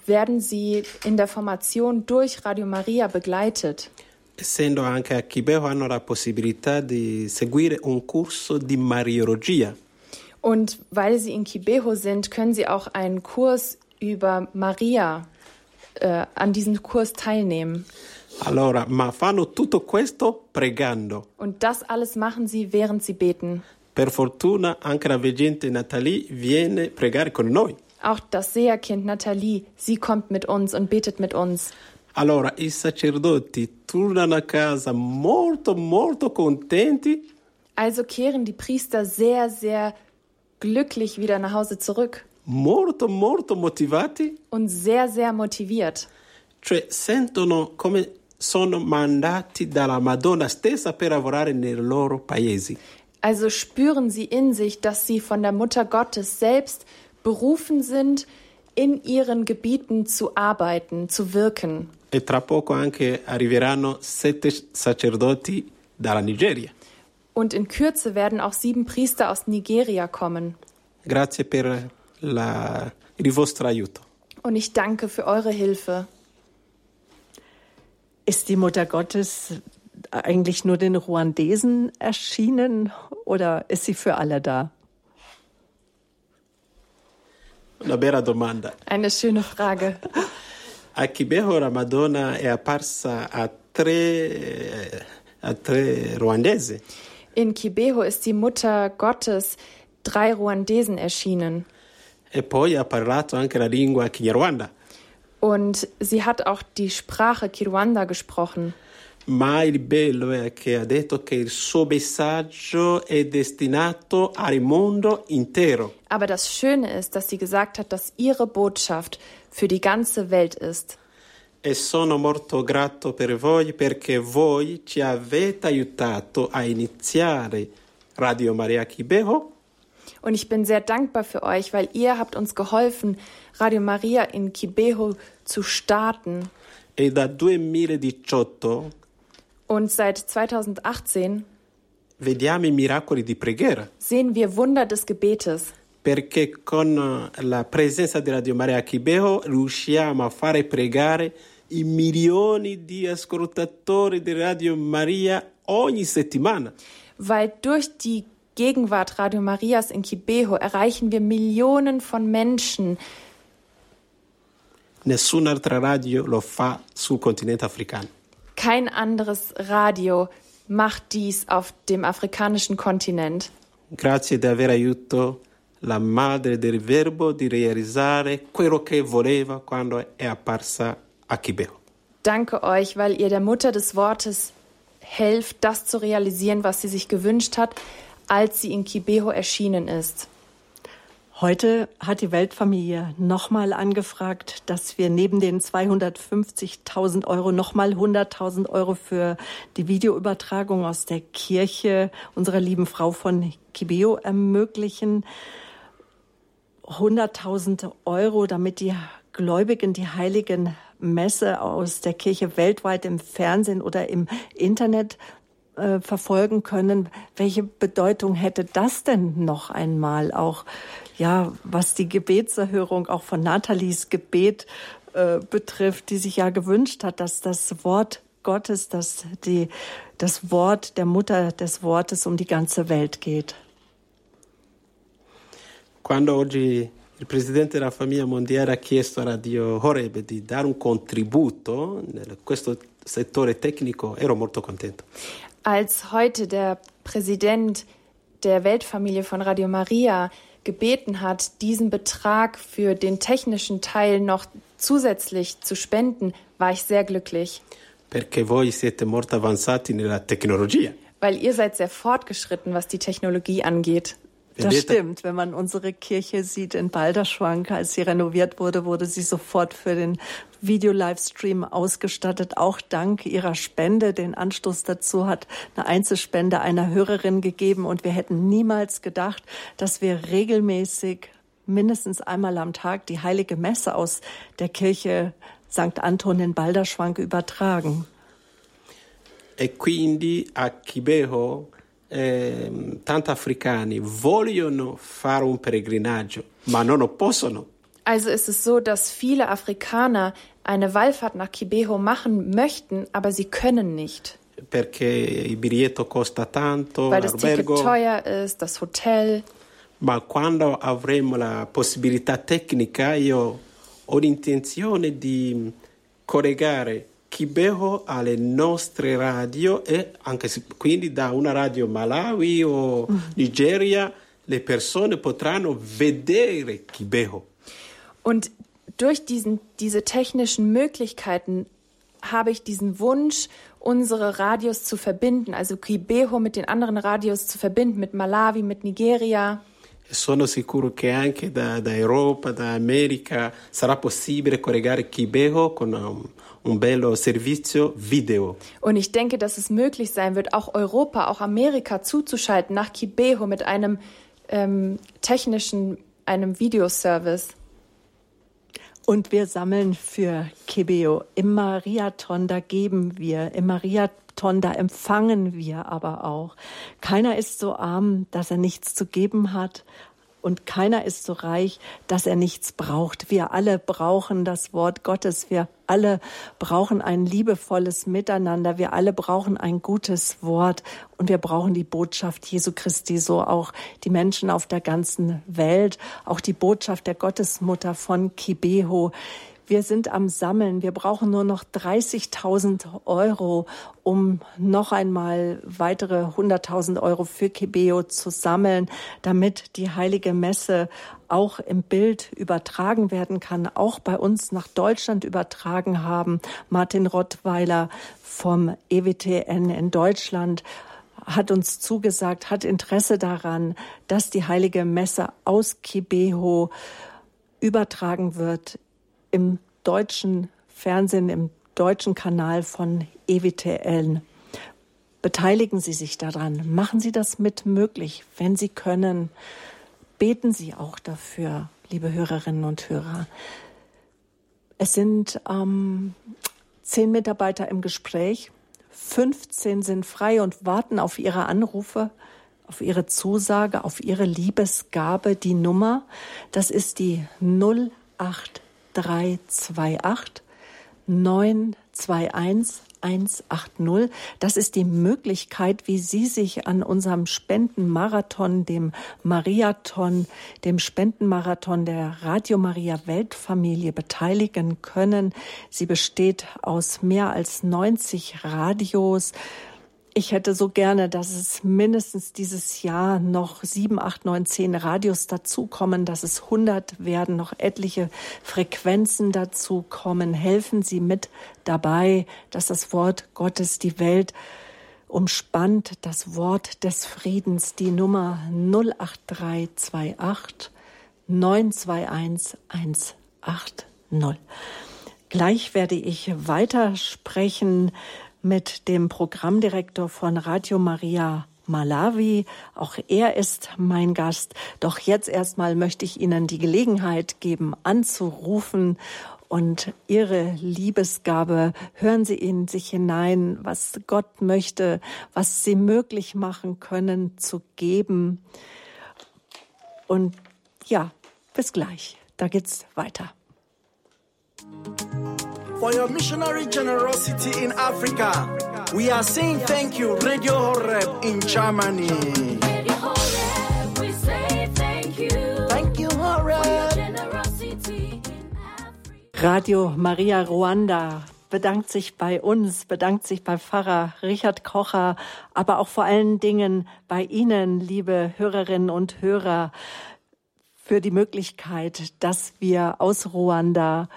werden sie in der Formation durch Radio Maria begleitet. Essendo anche a Kibeho, hanno la possibilità di seguire un corso di Mariologia. Und weil sie in Kibeho sind, können sie auch einen Kurs über Maria äh, an diesem Kurs teilnehmen. Allora, ma fanno tutto questo pregando. Und das alles machen sie, während sie beten. Per fortuna anche la veggente Nathalie viene pregare con noi. Auch das Seherkind Nathalie, sie kommt mit uns und betet mit uns. Allora, i sacerdoti tornano a casa molto, molto contenti Also kehren die Priester sehr, sehr glücklich wieder nach Hause zurück molto molto motivati, und sehr, sehr motiviert. cioè sentono come sono mandati dalla Madonna stessa per lavorare nei loro paesi. Also spüren sie in sich, dass sie von der Mutter Gottes selbst berufen sind, in ihren Gebieten zu arbeiten, zu wirken. E tra poco anche arriveranno sette sacerdoti dalla Nigeria. Und in Kürze werden auch sieben Priester aus Nigeria kommen. Grazie per la- il vostro aiuto. Und ich danke für eure Hilfe. Ist die Mutter Gottes eigentlich nur den Ruandesen erschienen oder ist sie für alle da? Una bella domanda. Eine schöne Frage. A Kibeho la Madonna è apparsa a tre, a tre ruandesi. In Kibeho ist die Mutter Gottes drei Ruandesen erschienen. E poi ha parlato anche la lingua Kinyarwanda. Und sie hat auch die Sprache Kiruanda gesprochen. Ma il bello è che ha detto che il suo messaggio è destinato al mondo intero. Aber das Schöne ist, dass sie gesagt hat, dass ihre Botschaft für die ganze Welt ist. E sono molto grato per voi perché voi ci avete aiutato a iniziare Radio Maria Kibeho Und ich bin sehr dankbar für euch, weil ihr habt uns geholfen, Radio Maria in Kibeho zu starten. e da 2018 Und seit 2018 vediamo i miracoli di preghiera. sehen wir Wunder des Gebetes. perché con la presenza di Radio Maria Kibeho riusciamo a fare pregare i milioni di ascoltatori di Radio Maria ogni settimana. Weil durch die Gegenwart Radio Marias in Kibeho erreichen wir Millionen von Menschen. Nessun'altra radio lo fa sul continente africano. Kein anderes Radio macht dies auf dem afrikanischen Kontinent. Grazie di aver aiutato la madre del verbo di realizzare quello che voleva quando è apparsa a Kibeho. Danke euch, weil ihr der Mutter des Wortes helft, das zu realisieren, was sie sich gewünscht hat, als sie in Kibeho erschienen ist. Heute hat die Weltfamilie nochmal angefragt, dass wir neben den 250.000 Euro nochmal 100.000 Euro für die Videoübertragung aus der Kirche unserer lieben Frau von Kibeo ermöglichen. 100.000 Euro, damit die Gläubigen die heiligen Messe aus der Kirche weltweit im Fernsehen oder im Internet äh, verfolgen können. Welche Bedeutung hätte das denn noch einmal auch, ja, was die Gebetserhörung auch von Nathalies Gebet äh, betrifft, die sich ja gewünscht hat, dass das Wort Gottes, dass die, das Wort der Mutter des Wortes um die ganze Welt geht? Quando oggi il presidente della famiglia mondiale ha chiesto a Radio Horeb di dare un contributo in questo settore tecnico, ero molto contento. Als heute der Präsident der Weltfamilie von Radio Maria gebeten hat, diesen Betrag für den technischen Teil noch zusätzlich zu spenden, war ich sehr glücklich. Perché voi siete molto avanzati nella tecnologia. Weil ihr seid sehr fortgeschritten, was die Technologie angeht. Das stimmt. Wenn man unsere Kirche sieht in Balderschwank, als sie renoviert wurde, wurde sie sofort für den Video-Livestream ausgestattet. Auch dank ihrer Spende. Den Anstoß dazu hat eine Einzelspende einer Hörerin gegeben. Und wir hätten niemals gedacht, dass wir regelmäßig mindestens einmal am Tag die heilige Messe aus der Kirche St. Anton in Balderschwank übertragen. E quindi a Kibeho eh, tanti africani vogliono fare un pellegrinaggio, ma non possono. Also ist es so, dass viele Afrikaner eine Wallfahrt nach Kibeho machen möchten, aber sie können nicht. Perché il biglietto costa tanto, Weil das Ticket teuer ist, das Hotel. Ma quando avremo la possibilità tecnica, io ho l'intenzione di collegare Kibeho alle nostre radio e anche se, quindi da una radio Malawi o Nigeria le persone potranno vedere Kibeho. Und durch diesen, diese technischen Möglichkeiten habe ich diesen Wunsch, unsere Radios zu verbinden, also Kibeho mit den anderen Radios zu verbinden, mit Malawi, mit Nigeria. Sono sicuro che anche da, da Europa, da America sarà possibile collegare Kibeho con un, un bello servizio video. Und ich denke, dass es möglich sein wird, auch Europa, auch Amerika zuzuschalten nach Kibeho mit einem ähm, technischen, einem Videoservice. Und wir sammeln für Kibeo. Im Mariathon, da geben wir. Im Mariathon, da empfangen wir aber auch. Keiner ist so arm, dass er nichts zu geben hat. Und keiner ist so reich, dass er nichts braucht. Wir alle brauchen das Wort Gottes. Wir alle brauchen ein liebevolles Miteinander. Wir alle brauchen ein gutes Wort. Und wir brauchen die Botschaft Jesu Christi, so auch die Menschen auf der ganzen Welt, auch die Botschaft der Gottesmutter von Kibeho. Wir sind am Sammeln. Wir brauchen nur noch 30.000 Euro, um noch einmal weitere 100.000 Euro für Kibeo zu sammeln, damit die heilige Messe auch im Bild übertragen werden kann, auch bei uns nach Deutschland übertragen haben. Martin Rottweiler vom EWTN in Deutschland hat uns zugesagt, hat Interesse daran, dass die heilige Messe aus Kibeho übertragen wird im deutschen Fernsehen, im deutschen Kanal von EWTN. Beteiligen Sie sich daran. Machen Sie das mit möglich, wenn Sie können. Beten Sie auch dafür, liebe Hörerinnen und Hörer. Es sind ähm, zehn Mitarbeiter im Gespräch. 15 sind frei und warten auf ihre Anrufe, auf ihre Zusage, auf ihre Liebesgabe. Die Nummer, das ist die 08 328 921 180. Das ist die Möglichkeit, wie Sie sich an unserem Spendenmarathon, dem Mariathon, dem Spendenmarathon der Radio Maria Weltfamilie beteiligen können. Sie besteht aus mehr als 90 Radios. Ich hätte so gerne, dass es mindestens dieses Jahr noch sieben, acht, neun, zehn Radios dazukommen, dass es 100 werden, noch etliche Frequenzen dazukommen. Helfen Sie mit dabei, dass das Wort Gottes die Welt umspannt, das Wort des Friedens, die Nummer 08328 921 180. Gleich werde ich weitersprechen mit dem Programmdirektor von Radio Maria Malawi. Auch er ist mein Gast. Doch jetzt erstmal möchte ich Ihnen die Gelegenheit geben, anzurufen und Ihre Liebesgabe. Hören Sie in sich hinein, was Gott möchte, was Sie möglich machen können zu geben. Und ja, bis gleich. Da geht's weiter. For your missionary generosity in Africa. We are saying thank you, Radio Horeb in Germany. Radio Horeb, we say thank you. Thank you, Horeb. Radio Maria Ruanda bedankt sich bei uns, bedankt sich bei Pfarrer Richard Kocher, aber auch vor allen Dingen bei Ihnen, liebe Hörerinnen und Hörer, für die Möglichkeit, dass wir aus Ruanda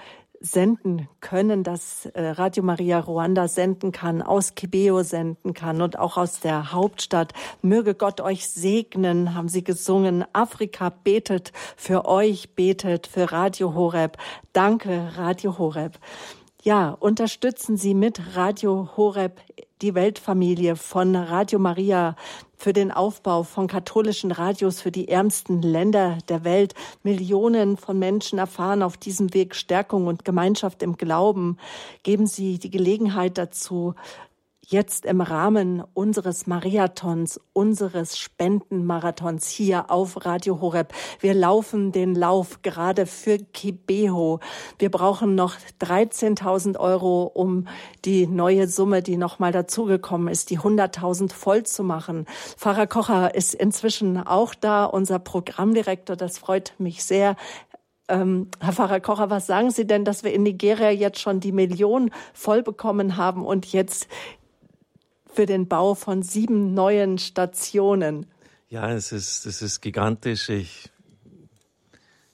senden können, dass äh, Radio Maria Ruanda senden kann, aus Kibeo senden kann und auch aus der Hauptstadt. Möge Gott euch segnen, haben sie gesungen. Afrika betet für euch, betet für Radio Horeb. Danke, Radio Horeb. Ja, unterstützen Sie mit Radio Horeb die Weltfamilie von Radio Maria für den Aufbau von katholischen Radios für die ärmsten Länder der Welt. Millionen von Menschen erfahren auf diesem Weg Stärkung und Gemeinschaft im Glauben. Geben Sie die Gelegenheit dazu, jetzt im Rahmen unseres Mariathons, unseres Spendenmarathons hier auf Radio Horeb. Wir laufen den Lauf gerade für Kibeho. Wir brauchen noch 13.000 Euro, um die neue Summe, die nochmal dazugekommen ist, die 100.000 voll zu machen. Pfarrer Kocher ist inzwischen auch da, unser Programmdirektor. Das freut mich sehr. Ähm, Herr Pfarrer Kocher, was sagen Sie denn, dass wir in Nigeria jetzt schon die Million voll bekommen haben und jetzt für den Bau von sieben neuen Stationen. Ja, es ist, es ist gigantisch. Ich,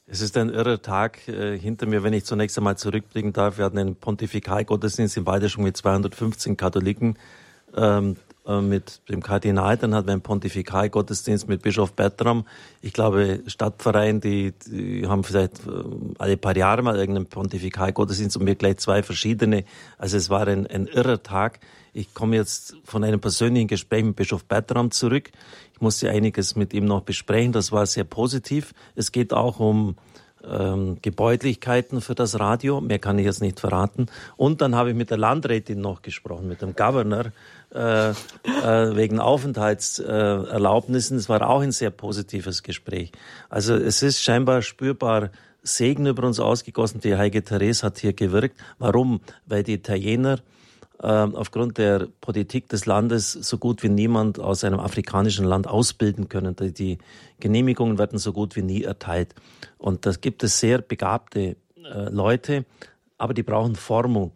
es ist ein irrer Tag äh, hinter mir, wenn ich zunächst einmal zurückblicken darf. Wir hatten einen Pontifikalgottesdienst in Weideshung mit 215 Katholiken. Ähm, äh, mit dem Kardinal, dann hatten wir einen Pontifikalgottesdienst mit Bischof Bertram. Ich glaube, Stadtverein, die, die haben vielleicht äh, alle paar Jahre mal irgendeinen Pontifikalgottesdienst und wir gleich zwei verschiedene. Also es war ein, ein irrer Tag. Ich komme jetzt von einem persönlichen Gespräch mit Bischof Bertram zurück. Ich musste einiges mit ihm noch besprechen. Das war sehr positiv. Es geht auch um ähm, Gebäudlichkeiten für das Radio. Mehr kann ich jetzt nicht verraten. Und dann habe ich mit der Landrätin noch gesprochen, mit dem Governor, äh, äh, wegen Aufenthaltserlaubnissen. Es war auch ein sehr positives Gespräch. Also es ist scheinbar spürbar Segen über uns ausgegossen. Die Heilige Therese hat hier gewirkt. Warum? Weil die Italiener aufgrund der Politik des Landes so gut wie niemand aus einem afrikanischen Land ausbilden können. Die Genehmigungen werden so gut wie nie erteilt. Und da gibt es sehr begabte äh, Leute, aber die brauchen Formung.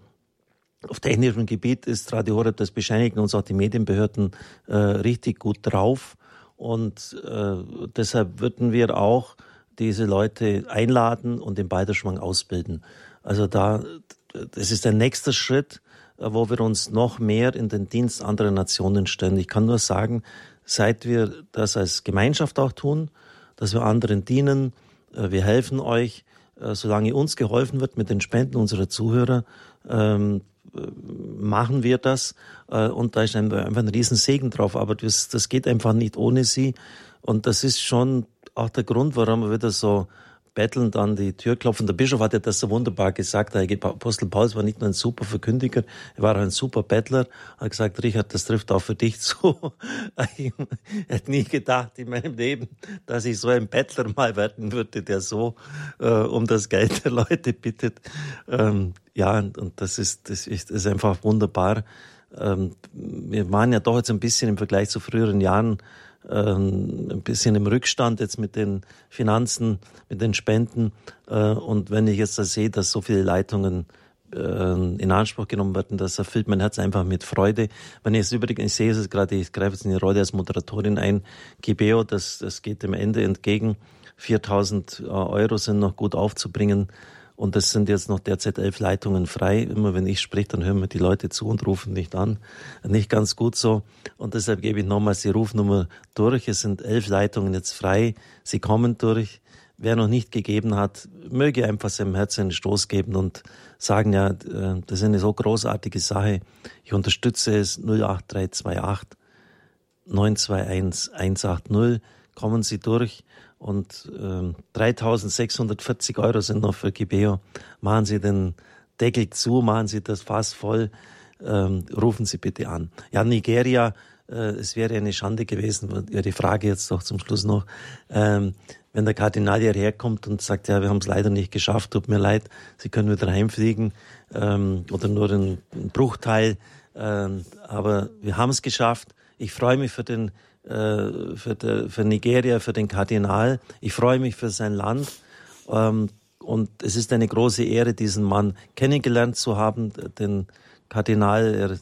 Auf technischem Gebiet ist Radio Horeb, das bescheinigen uns auch die Medienbehörden äh, richtig gut drauf. Und äh, deshalb würden wir auch diese Leute einladen und den Beiderschwang ausbilden. Also da, das ist der nächste Schritt wo wir uns noch mehr in den Dienst anderer Nationen stellen. Ich kann nur sagen, seit wir das als Gemeinschaft auch tun, dass wir anderen dienen, äh, wir helfen euch, äh, solange uns geholfen wird mit den Spenden unserer Zuhörer, ähm, machen wir das und da ist einfach ein Riesensegen drauf, aber das, das geht einfach nicht ohne sie und das ist schon auch der Grund, warum wir wieder so bettelnd an die Tür klopfen. Der Bischof hat ja das so wunderbar gesagt. Der Apostel Paulus war nicht nur ein super Verkündiger, er war auch ein super Bettler. Er hat gesagt, Richard, das trifft auch für dich zu. er hat nie gedacht in meinem Leben, dass ich so ein Bettler mal werden würde, der so äh, um das Geld der Leute bittet. Ähm, ja, und, und das ist, das ist, das ist einfach wunderbar. Ähm, wir waren ja doch jetzt ein bisschen im Vergleich zu früheren Jahren ähm, ein bisschen im Rückstand jetzt mit den Finanzen, mit den Spenden. Äh, und wenn ich jetzt da sehe, dass so viele Leitungen äh, in Anspruch genommen werden, das erfüllt mein Herz einfach mit Freude. Wenn ich es übrigens, ich sehe es gerade, ich greife jetzt in die Rolle als Moderatorin ein, Gibeo, das, das geht dem Ende entgegen. 4000 äh, Euro sind noch gut aufzubringen. Und es sind jetzt noch derzeit elf Leitungen frei. Immer wenn ich spreche, dann hören mir die Leute zu und rufen nicht an. Nicht ganz gut so. Und deshalb gebe ich nochmals die Rufnummer durch. Es sind elf Leitungen jetzt frei. Sie kommen durch. Wer noch nicht gegeben hat, möge einfach seinem Herzen einen Stoß geben und sagen, ja, äh, das ist eine so großartige Sache. Ich unterstütze es 08328 921 180. Kommen Sie durch und ähm, 3.640 Euro sind noch für Gibeo. Machen Sie den Deckel zu, machen Sie das Fass voll, ähm, rufen Sie bitte an. Ja, Nigeria, äh, es wäre eine Schande gewesen, Ihre Frage jetzt doch zum Schluss noch, ähm, wenn der Kardinal hierher kommt und sagt, ja, wir haben es leider nicht geschafft, tut mir leid, Sie können wieder heimfliegen ähm, oder nur einen Bruchteil, ähm, aber wir haben es geschafft. Ich freue mich für den äh, für, de, für Nigeria, für den Kardinal. Ich freue mich für sein Land. Ähm, und es ist eine große Ehre, diesen Mann kennengelernt zu haben. Den Kardinal, er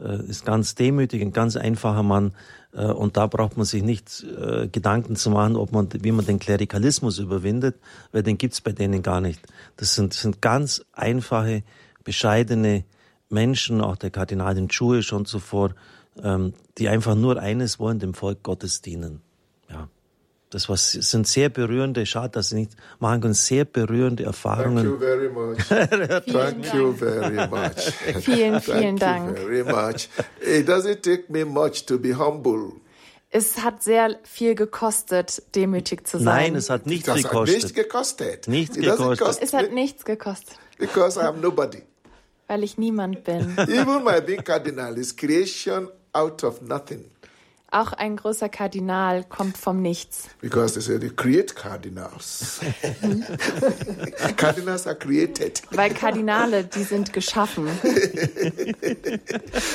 äh, ist ganz demütig, ein ganz einfacher Mann. Äh, und da braucht man sich nicht äh, Gedanken zu machen, ob man, wie man den Klerikalismus überwindet, weil den gibt's bei denen gar nicht. Das sind, sind ganz einfache, bescheidene Menschen, auch der Kardinal in Schuhe schon zuvor, ähm, die einfach nur eines wollen, dem Volk Gottes dienen. Ja. Das was, sind sehr berührende, schade, dass sie nicht machen können, sehr berührende Thank Erfahrungen. you very much. Thank you very much. Vielen, vielen Thank Dank. you very much. It doesn't take me much to be humble. Es hat sehr viel gekostet, demütig zu sein. Nein, es hat It nichts has nichts gekostet. gekostet. Nichts It doesn't gekostet. es hat nichts gekostet, because I am nobody. weil ich niemand bin. Even my being cardinal is creation out of nothing. Auch ein großer Kardinal kommt vom Nichts. Because they say they create cardinals. cardinals are created. Weil Kardinale, die sind geschaffen.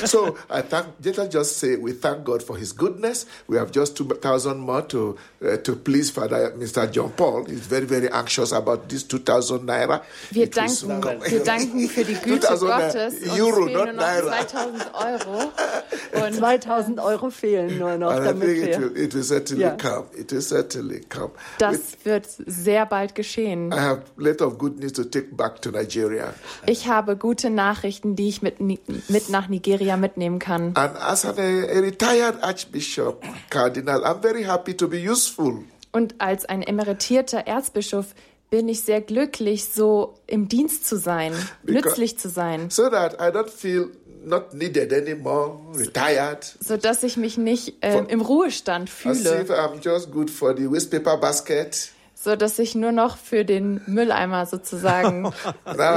So I thank. Let us just say we thank God for His goodness. We have just two thousand more to uh, to please Father Mr. John Paul. He's very very anxious about this two thousand naira. Wir It danken, wir danken für die Güte 2000 Gottes. Uns Euro, fehlen nur noch Naira. 2000 Euro. Und 2000 Euro fehlen nur noch, damit it will, it will certainly Yeah. come. It will certainly come. das wird sehr bald geschehen. I have a lot of good news to take back to Nigeria. Ich habe gute Nachrichten, die ich mit, mit nach Nigeria mitnehmen kann. And as an, a retired Archbishop, Cardinal, I'm very happy to be useful. Und als ein emeritierter Erzbischof bin ich sehr glücklich, so im Dienst zu sein, Because- nützlich zu sein, so that I don't feel not needed anymore, retired, so dass ich mich nicht ähm, im Ruhestand as if fühle, I'm just good for the wastepaper basket. So dass ich nur noch für den Mülleimer sozusagen Now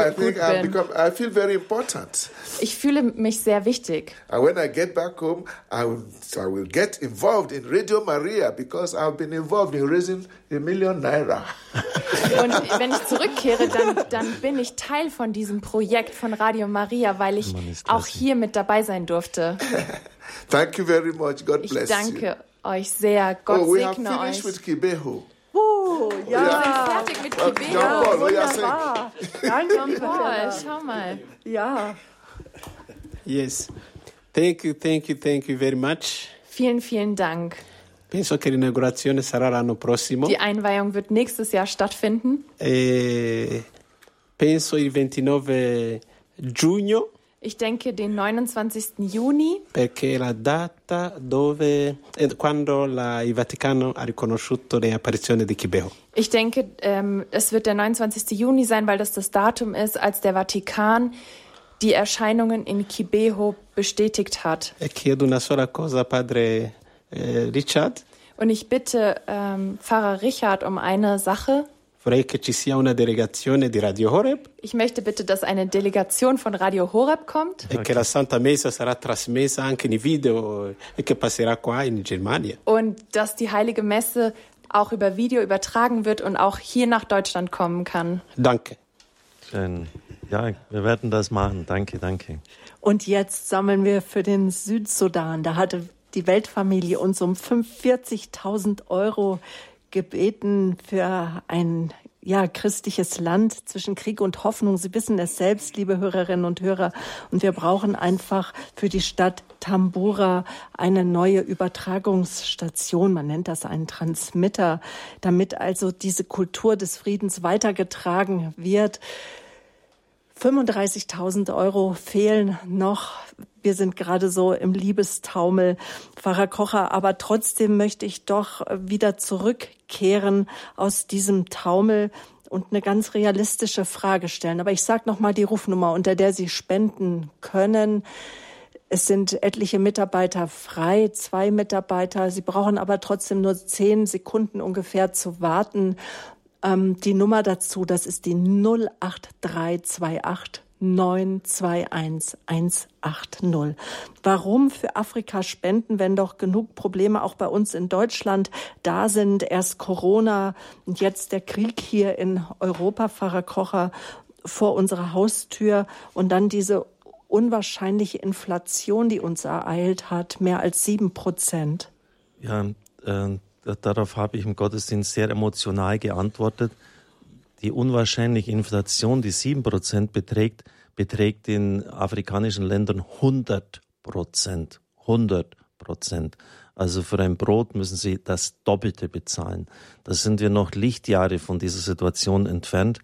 I gut think I bin. become, I feel very important. Ich fühle mich sehr wichtig. And when I get back home, I will, I will get involved in Radio Maria because I've been involved in raising a million naira. Und wenn ich zurückkehre, dann, dann bin ich Teil von diesem Projekt von Radio Maria, weil ich auch hier mit dabei sein durfte. Thank you very much. God Ich bless you. danke euch sehr. Gott Oh, segne euch. Uh, ja, Fertig mit Kibea. Paul, what you are saying? wunderbar. Danke, Paul, schau mal. Ja, Yes. Thank you, thank you, thank you very much. Vielen, vielen Dank. Penso che l'inaugurazione sarà l'anno prossimo. Die Einweihung wird nächstes Jahr stattfinden. E penso il 29 giugno Ich denke den 29. Juni, perché la data dove eh, quando la- il Vaticano ha riconosciuto le apparizioni di Chibeo. ich denke, ähm, es wird der 29. Juni sein, weil das das Datum ist, als der Vatikan die Erscheinungen in Kibeho bestätigt hat. E chiedo una sola cosa padre eh, Richard. Und ich bitte ähm, Pfarrer Richard um eine Sache. Vorrei che ci sia una delegazione di Radio Horeb Ich möchte bitte, dass eine Delegation von Radio Horeb kommt e che la Santa Messa sarà trasmessa anche in video e che passerà qua in Germania. und dass die Heilige Messe auch über Video übertragen wird und auch hier nach Deutschland kommen kann. Danke. Schön. Ja, wir werden das machen. Danke, danke. Und jetzt sammeln wir für den Südsudan. Da hatte die Weltfamilie uns um 45.000 Euro gebeten für ein ja, christliches Land zwischen Krieg und Hoffnung. Sie wissen es selbst, liebe Hörerinnen und Hörer. Und wir brauchen einfach für die Stadt Tambura eine neue Übertragungsstation. Man nennt das einen Transmitter, damit also diese Kultur des Friedens weitergetragen wird. 35.000 Euro fehlen noch. Wir sind gerade so im Liebestaumel, Pfarrer Kocher. Aber trotzdem möchte ich doch wieder zurückkehren aus diesem Taumel und eine ganz realistische Frage stellen. Aber ich sage noch mal die Rufnummer, unter der Sie spenden können. Es sind etliche Mitarbeiter frei, zwei Mitarbeiter. Sie brauchen aber trotzdem nur zehn Sekunden ungefähr zu warten. Ähm, die Nummer dazu, das ist die 08328 921 180. Warum für Afrika spenden, wenn doch genug Probleme auch bei uns in Deutschland da sind? Erst Corona und jetzt der Krieg hier in Europa, Pfarrer Kocher, vor unserer Haustür und dann diese unwahrscheinliche Inflation, die uns ereilt hat, mehr als sieben Prozent. Ja, äh, darauf habe ich im Gottesdienst sehr emotional geantwortet. Die unwahrscheinliche Inflation, die sieben Prozent beträgt, beträgt in afrikanischen Ländern 100 Prozent. 100 Prozent. Also für ein Brot müssen sie das Doppelte bezahlen. Da sind wir noch Lichtjahre von dieser Situation entfernt.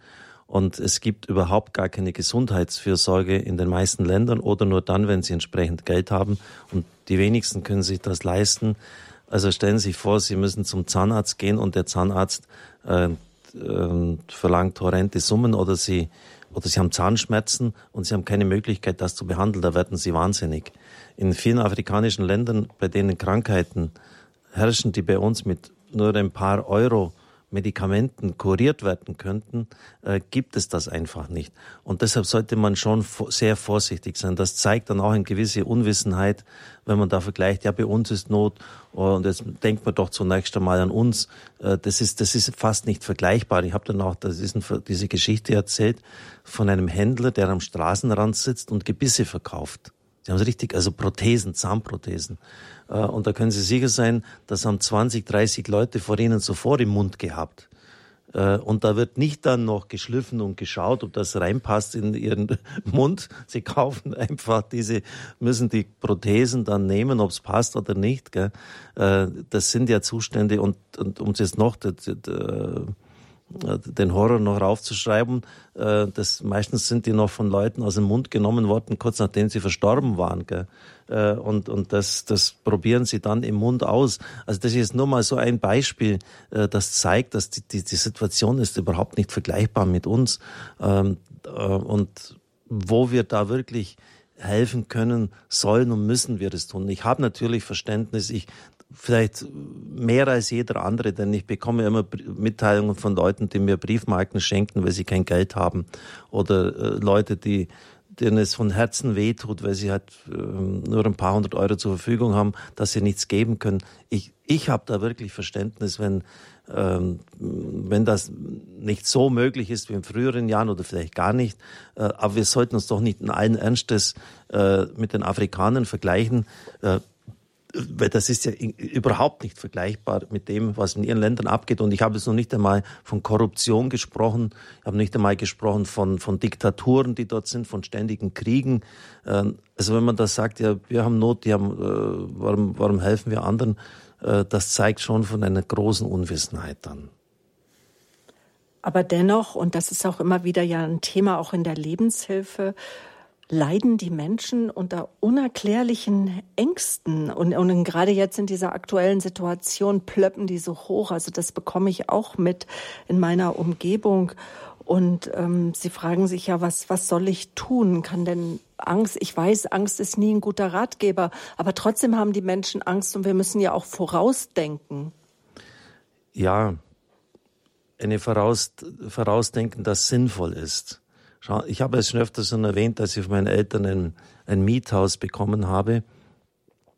Und es gibt überhaupt gar keine Gesundheitsfürsorge in den meisten Ländern oder nur dann, wenn sie entsprechend Geld haben. Und die wenigsten können sich das leisten. Also stellen Sie sich vor, Sie müssen zum Zahnarzt gehen und der Zahnarzt äh, äh, verlangt horrende Summen oder Sie oder Sie haben Zahnschmerzen und Sie haben keine Möglichkeit, das zu behandeln. Da werden Sie wahnsinnig. In vielen afrikanischen Ländern, bei denen Krankheiten herrschen, die bei uns mit nur ein paar Euro Medikamenten kuriert werden könnten, äh, gibt es das einfach nicht. Und deshalb sollte man schon sehr vorsichtig sein. Das zeigt dann auch eine gewisse Unwissenheit, wenn man da vergleicht, ja, bei uns ist Not und jetzt denkt man doch zunächst einmal an uns. Äh, das ist, das ist fast nicht vergleichbar. Ich habe dann auch das ist ein, diese Geschichte erzählt von einem Händler, der am Straßenrand sitzt und Gebisse verkauft. Sie haben es richtig, also Prothesen, Zahnprothesen. Äh, und da können Sie sicher sein, das haben 20, 30 Leute vor Ihnen sofort im Mund gehabt. Äh, und da wird nicht dann noch geschliffen und geschaut, ob das reinpasst in Ihren Mund. Sie kaufen einfach diese, müssen die Prothesen dann nehmen, ob es passt oder nicht. Gell? Äh, das sind ja Zustände und, und um es jetzt noch den Horror noch raufzuschreiben. Äh, das meistens sind die noch von Leuten aus dem Mund genommen worden, kurz nachdem sie verstorben waren. Gell? Äh, und und das, das probieren sie dann im Mund aus. Also das ist nur mal so ein Beispiel, äh, das zeigt, dass die, die, die Situation ist überhaupt nicht vergleichbar mit uns. Ähm, und wo wir da wirklich helfen können, sollen und müssen wir das tun. Ich habe natürlich Verständnis, ich vielleicht mehr als jeder andere, denn ich bekomme immer Mitteilungen von Leuten, die mir Briefmarken schenken, weil sie kein Geld haben oder äh, Leute, die denen es von Herzen wehtut, weil sie halt äh, nur ein paar hundert Euro zur Verfügung haben, dass sie nichts geben können. Ich, ich habe da wirklich Verständnis, wenn, ähm, wenn das nicht so möglich ist wie in früheren Jahren oder vielleicht gar nicht. Äh, aber wir sollten uns doch nicht in allen Ernstes äh, mit den Afrikanern vergleichen. Äh, weil das ist ja überhaupt nicht vergleichbar mit dem, was in ihren Ländern abgeht. Und ich habe jetzt noch nicht einmal von Korruption gesprochen, ich habe nicht einmal gesprochen von, von Diktaturen, die dort sind, von ständigen Kriegen. Ähm, also wenn man da sagt, ja, wir haben Not, die haben, äh, warum, warum helfen wir anderen, äh, das zeigt schon von einer großen Unwissenheit dann. Aber dennoch, und das ist auch immer wieder ja ein Thema auch in der Lebenshilfe, leiden die Menschen unter unerklärlichen Ängsten. Und, und gerade jetzt in dieser aktuellen Situation plöppen die so hoch. Also das bekomme ich auch mit in meiner Umgebung. Und ähm, sie fragen sich ja, was, was soll ich tun? Kann denn Angst, ich weiß, Angst ist nie ein guter Ratgeber, aber trotzdem haben die Menschen Angst und wir müssen ja auch vorausdenken. Ja, eine Voraus, Vorausdenken, das sinnvoll ist. Ich habe es schon öfters schon erwähnt, dass ich von meinen Eltern ein, ein Miethaus bekommen habe,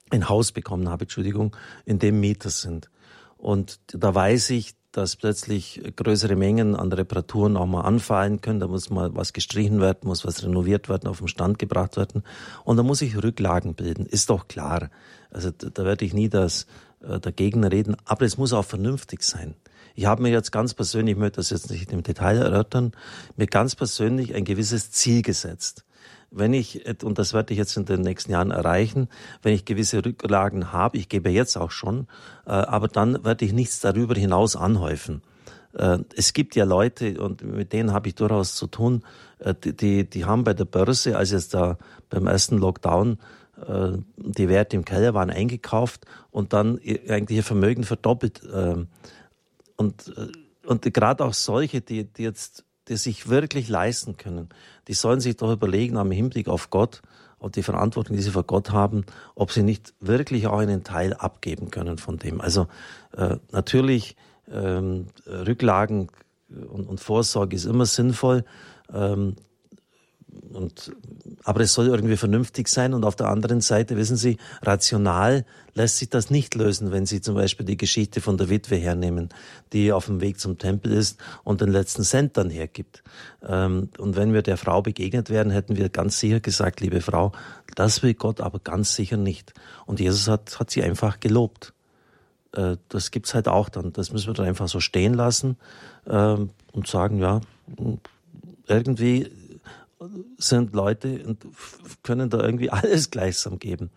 ein Haus bekommen habe, Entschuldigung, in dem Mieter sind. Und da weiß ich, dass plötzlich größere Mengen an Reparaturen auch mal anfallen können. Da muss mal was gestrichen werden, muss was renoviert werden, auf den Stand gebracht werden. Und da muss ich Rücklagen bilden, ist doch klar. Also da werde ich nie das äh, dagegen reden, aber es muss auch vernünftig sein. Ich habe mir jetzt ganz persönlich, ich möchte das jetzt nicht im Detail erörtern, mir ganz persönlich ein gewisses Ziel gesetzt. Wenn ich, und das werde ich jetzt in den nächsten Jahren erreichen, wenn ich gewisse Rücklagen habe, ich gebe jetzt auch schon, äh, aber dann werde ich nichts darüber hinaus anhäufen. Äh, es gibt ja Leute, und mit denen habe ich durchaus zu tun, äh, die, die haben bei der Börse, als jetzt da beim ersten Lockdown die Werte im Keller waren, eingekauft und dann eigentlich ihr Vermögen verdoppelt. Und, und gerade auch solche, die, die jetzt die sich wirklich leisten können, die sollen sich doch überlegen, am Hinblick auf Gott, auf die Verantwortung, die sie vor Gott haben, ob sie nicht wirklich auch einen Teil abgeben können von dem. Also äh, natürlich ähm, Rücklagen und, und, Vorsorge ist immer sinnvoll. Ähm, und, aber es soll irgendwie vernünftig sein und auf der anderen Seite, wissen Sie, rational lässt sich das nicht lösen, wenn Sie zum Beispiel die Geschichte von der Witwe hernehmen, die auf dem Weg zum Tempel ist und den letzten Cent dann hergibt. Ähm, und wenn wir der Frau begegnet wären, hätten wir ganz sicher gesagt, liebe Frau, das will Gott aber ganz sicher nicht. Und Jesus hat, hat sie einfach gelobt äh, das gibt's halt auch dann. Das müssen wir dann einfach so stehen lassen ähm, und sagen, ja, irgendwie sind Leute und können da irgendwie alles gleichsam geben.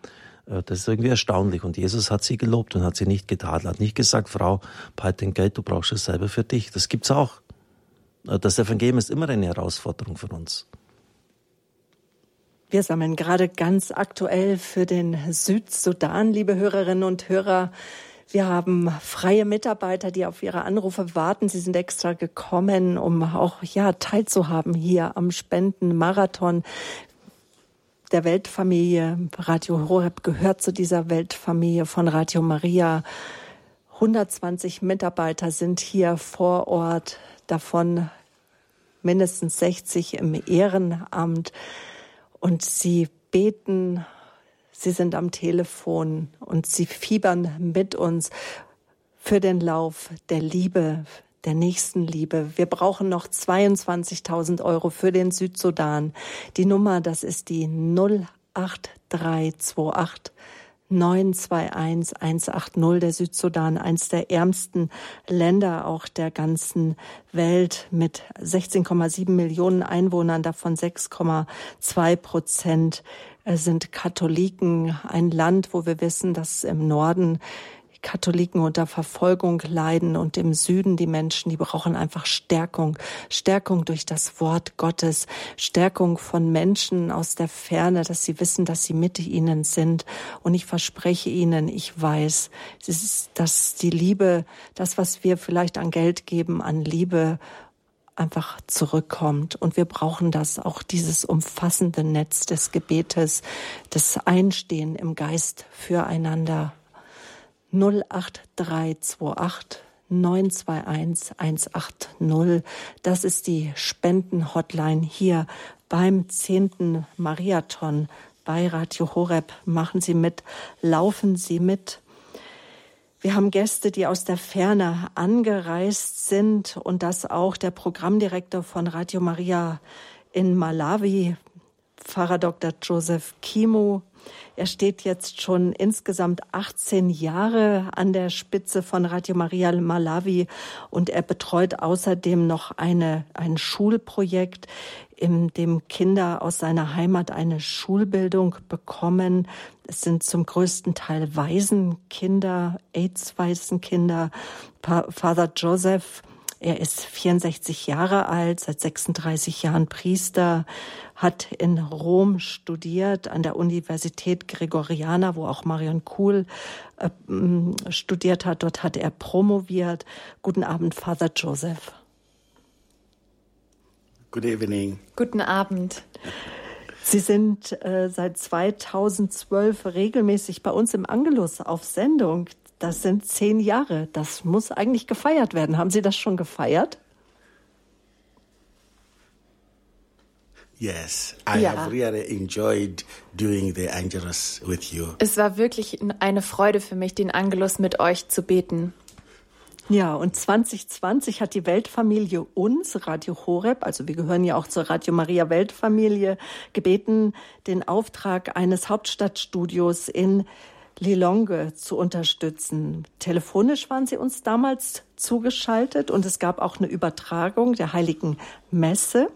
Äh, das ist irgendwie erstaunlich. Und Jesus hat sie gelobt und hat sie nicht getan. Hat nicht gesagt, Frau, behalt dein Geld, du brauchst es selber für dich. Das gibt's auch. Äh, das Evangelium ist immer eine Herausforderung für uns. Wir sammeln gerade ganz aktuell für den Südsudan, liebe Hörerinnen und Hörer, wir haben freie Mitarbeiter, die auf ihre Anrufe warten. Sie sind extra gekommen, um auch ja teilzuhaben hier am Spendenmarathon der Weltfamilie. Radio Horeb gehört zu dieser Weltfamilie von Radio Maria. 120 Mitarbeiter sind hier vor Ort, davon mindestens 60 im Ehrenamt. Und sie beten Sie sind am Telefon und Sie fiebern mit uns für den Lauf der Liebe, der nächsten Liebe. Wir brauchen noch 22.000 Euro für den Südsudan. Die Nummer, das ist die 08328 921 180 der Südsudan, eins der ärmsten Länder auch der ganzen Welt mit 16,7 Millionen Einwohnern, davon 6,2 Prozent sind Katholiken, ein Land, wo wir wissen, dass im Norden Katholiken unter Verfolgung leiden und im Süden die Menschen, die brauchen einfach Stärkung, Stärkung durch das Wort Gottes, Stärkung von Menschen aus der Ferne, dass sie wissen, dass sie mit ihnen sind. Und ich verspreche ihnen, ich weiß, dass die Liebe, das, was wir vielleicht an Geld geben, an Liebe einfach zurückkommt. Und wir brauchen das, auch dieses umfassende Netz des Gebetes, das Einstehen im Geist füreinander. 08328 921 180. Das ist die Spendenhotline hier beim 10. Mariathon bei Radio Horeb. Machen Sie mit, laufen Sie mit. Wir haben Gäste, die aus der Ferne angereist sind und das auch der Programmdirektor von Radio Maria in Malawi, Pfarrer Dr. Joseph Kimo. Er steht jetzt schon insgesamt 18 Jahre an der Spitze von Radio Maria Malawi und er betreut außerdem noch eine, ein Schulprojekt, in dem Kinder aus seiner Heimat eine Schulbildung bekommen. Es sind zum größten Teil Waisenkinder, AIDS-Waisenkinder. Father Joseph, er ist 64 Jahre alt, seit 36 Jahren Priester, hat in Rom studiert, an der Universität Gregoriana, wo auch Marion Kuhl äh, studiert hat. Dort hat er promoviert. Guten Abend, Father Joseph. Good evening. Guten Abend. Sie sind äh, seit 2012 regelmäßig bei uns im Angelus auf Sendung. Das sind zehn Jahre. Das muss eigentlich gefeiert werden. Haben Sie das schon gefeiert? Yes, I Ja. have really enjoyed doing the Angelus with you. Es war wirklich eine Freude für mich, den Angelus mit euch zu beten. Ja, und 2020 hat die Weltfamilie uns, Radio Horeb, also wir gehören ja auch zur Radio Maria Weltfamilie, gebeten, den Auftrag eines Hauptstadtstudios in Lilonge zu unterstützen. Telefonisch waren Sie uns damals zugeschaltet und es gab auch eine Übertragung der Heiligen Messe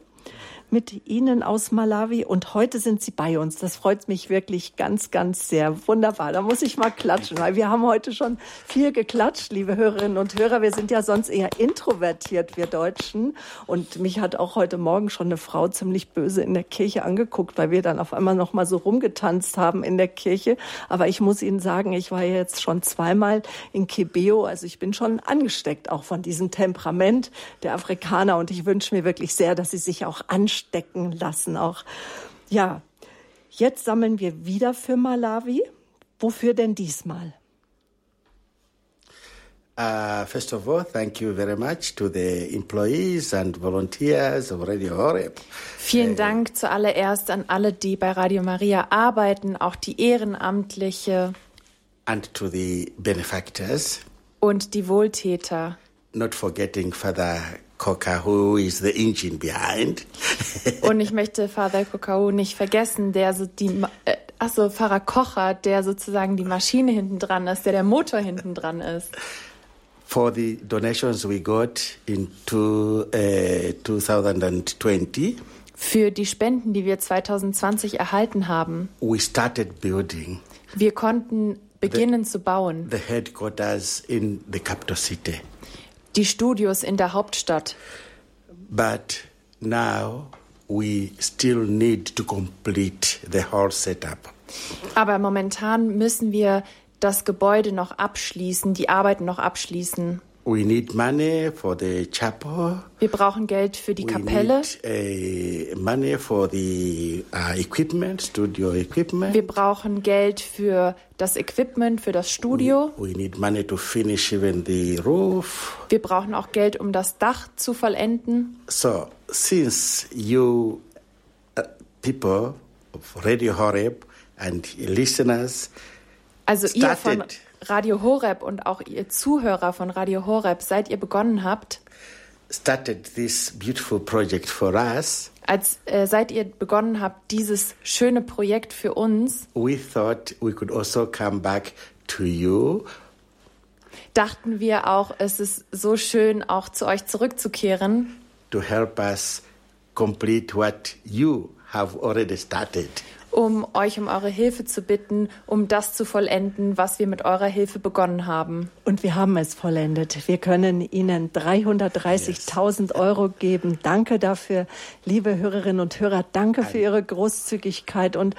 mit Ihnen aus Malawi und heute sind Sie bei uns. Das freut mich wirklich ganz, ganz sehr. Wunderbar. Da muss ich mal klatschen, weil wir haben heute schon viel geklatscht, liebe Hörerinnen und Hörer. Wir sind ja sonst eher introvertiert, wir Deutschen. Und mich hat auch heute Morgen schon eine Frau ziemlich böse in der Kirche angeguckt, weil wir dann auf einmal noch mal so rumgetanzt haben in der Kirche. Aber ich muss Ihnen sagen, ich war jetzt schon zweimal in Kibeo. Also ich bin schon angesteckt auch von diesem Temperament der Afrikaner. Und ich wünsche mir wirklich sehr, dass sie sich auch anstecken lassen. Auch ja, jetzt sammeln wir wieder für Malawi. Wofür denn diesmal? Uh, first of all, thank you very much to the employees and volunteers of Radio Horeb. Vielen Dank zuallererst an alle, die bei Radio Maria arbeiten, auch die Ehrenamtliche and to the benefactors, und die Wohltäter. not forgetting Father Who is the engine behind. Und ich möchte Father Kokau nicht vergessen, der so die, äh, achso, Pfarrer Kocher, der sozusagen die Maschine hinten dran ist, der der Motor hinten dran ist. for the donations we got in two, uh, 2020, Für die Spenden, die wir 2020 erhalten haben. we started building Wir konnten beginnen zu bauen. the headquarters in the capital city. Die Studios in der Hauptstadt. But now we still need to complete the whole setup. Aber momentan müssen wir das Gebäude noch abschließen, die Arbeiten noch abschließen. We need money for the chapel. Wir brauchen Geld für die We Kapelle. need money for the equipment, studio equipment. Wir brauchen Geld für das Equipment, für das Studio. We need money to finish even the roof. Wir brauchen auch Geld, um das Dach zu vollenden. So, since you uh, people of Radio Horeb and listeners Also ihr von. Radio Horeb und auch ihr Zuhörer von Radio Horeb, seit ihr begonnen habt, started this beautiful project for us, als äh, seit ihr begonnen habt, dieses schöne Projekt für uns, we thought we could also come back to you. dachten wir auch, es ist so schön, auch zu euch zurückzukehren, to help us complete what you have already started. Um euch um eure Hilfe zu bitten, um das zu vollenden, was wir mit eurer Hilfe begonnen haben. Und wir haben es vollendet. Wir können Ihnen 330.000 Euro geben. Danke dafür, liebe Hörerinnen und Hörer. Danke für Ihre Großzügigkeit. Und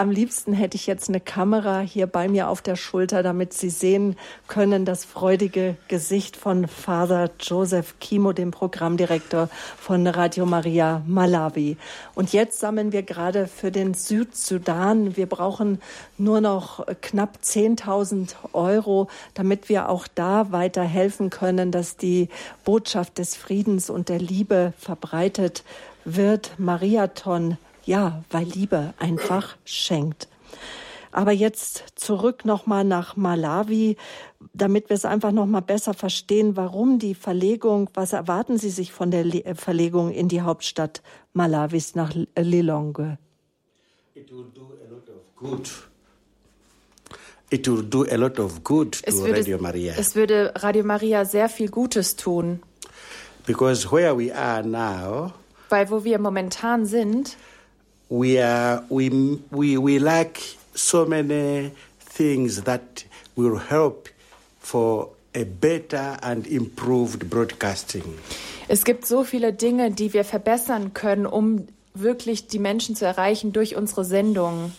am liebsten hätte ich jetzt eine Kamera hier bei mir auf der Schulter, damit Sie sehen können das freudige Gesicht von Father Joseph Kimo, dem Programmdirektor von Radio Maria Malawi. Und jetzt sammeln wir gerade für den Südsudan. Wir brauchen nur noch knapp 10.000 Euro, damit wir auch da weiter helfen können, dass die Botschaft des Friedens und der Liebe verbreitet wird. Mariathon ja, weil Liebe einfach schenkt. Aber jetzt zurück nochmal nach Malawi, damit wir es einfach nochmal besser verstehen, warum die Verlegung, was erwarten Sie sich von der Le Verlegung in die Hauptstadt Malawis nach Lilongwe? It will do a lot of good. It will do a lot of good to Es würde, Radio Maria. es würde Radio Maria sehr viel Gutes tun, Because where we are now, weil wo wir momentan sind, we are we we we lack so many things that will help for a better and improved broadcasting. es gibt so viele Dinge, die wir verbessern können, um wirklich die Menschen zu erreichen durch unsere Sendung.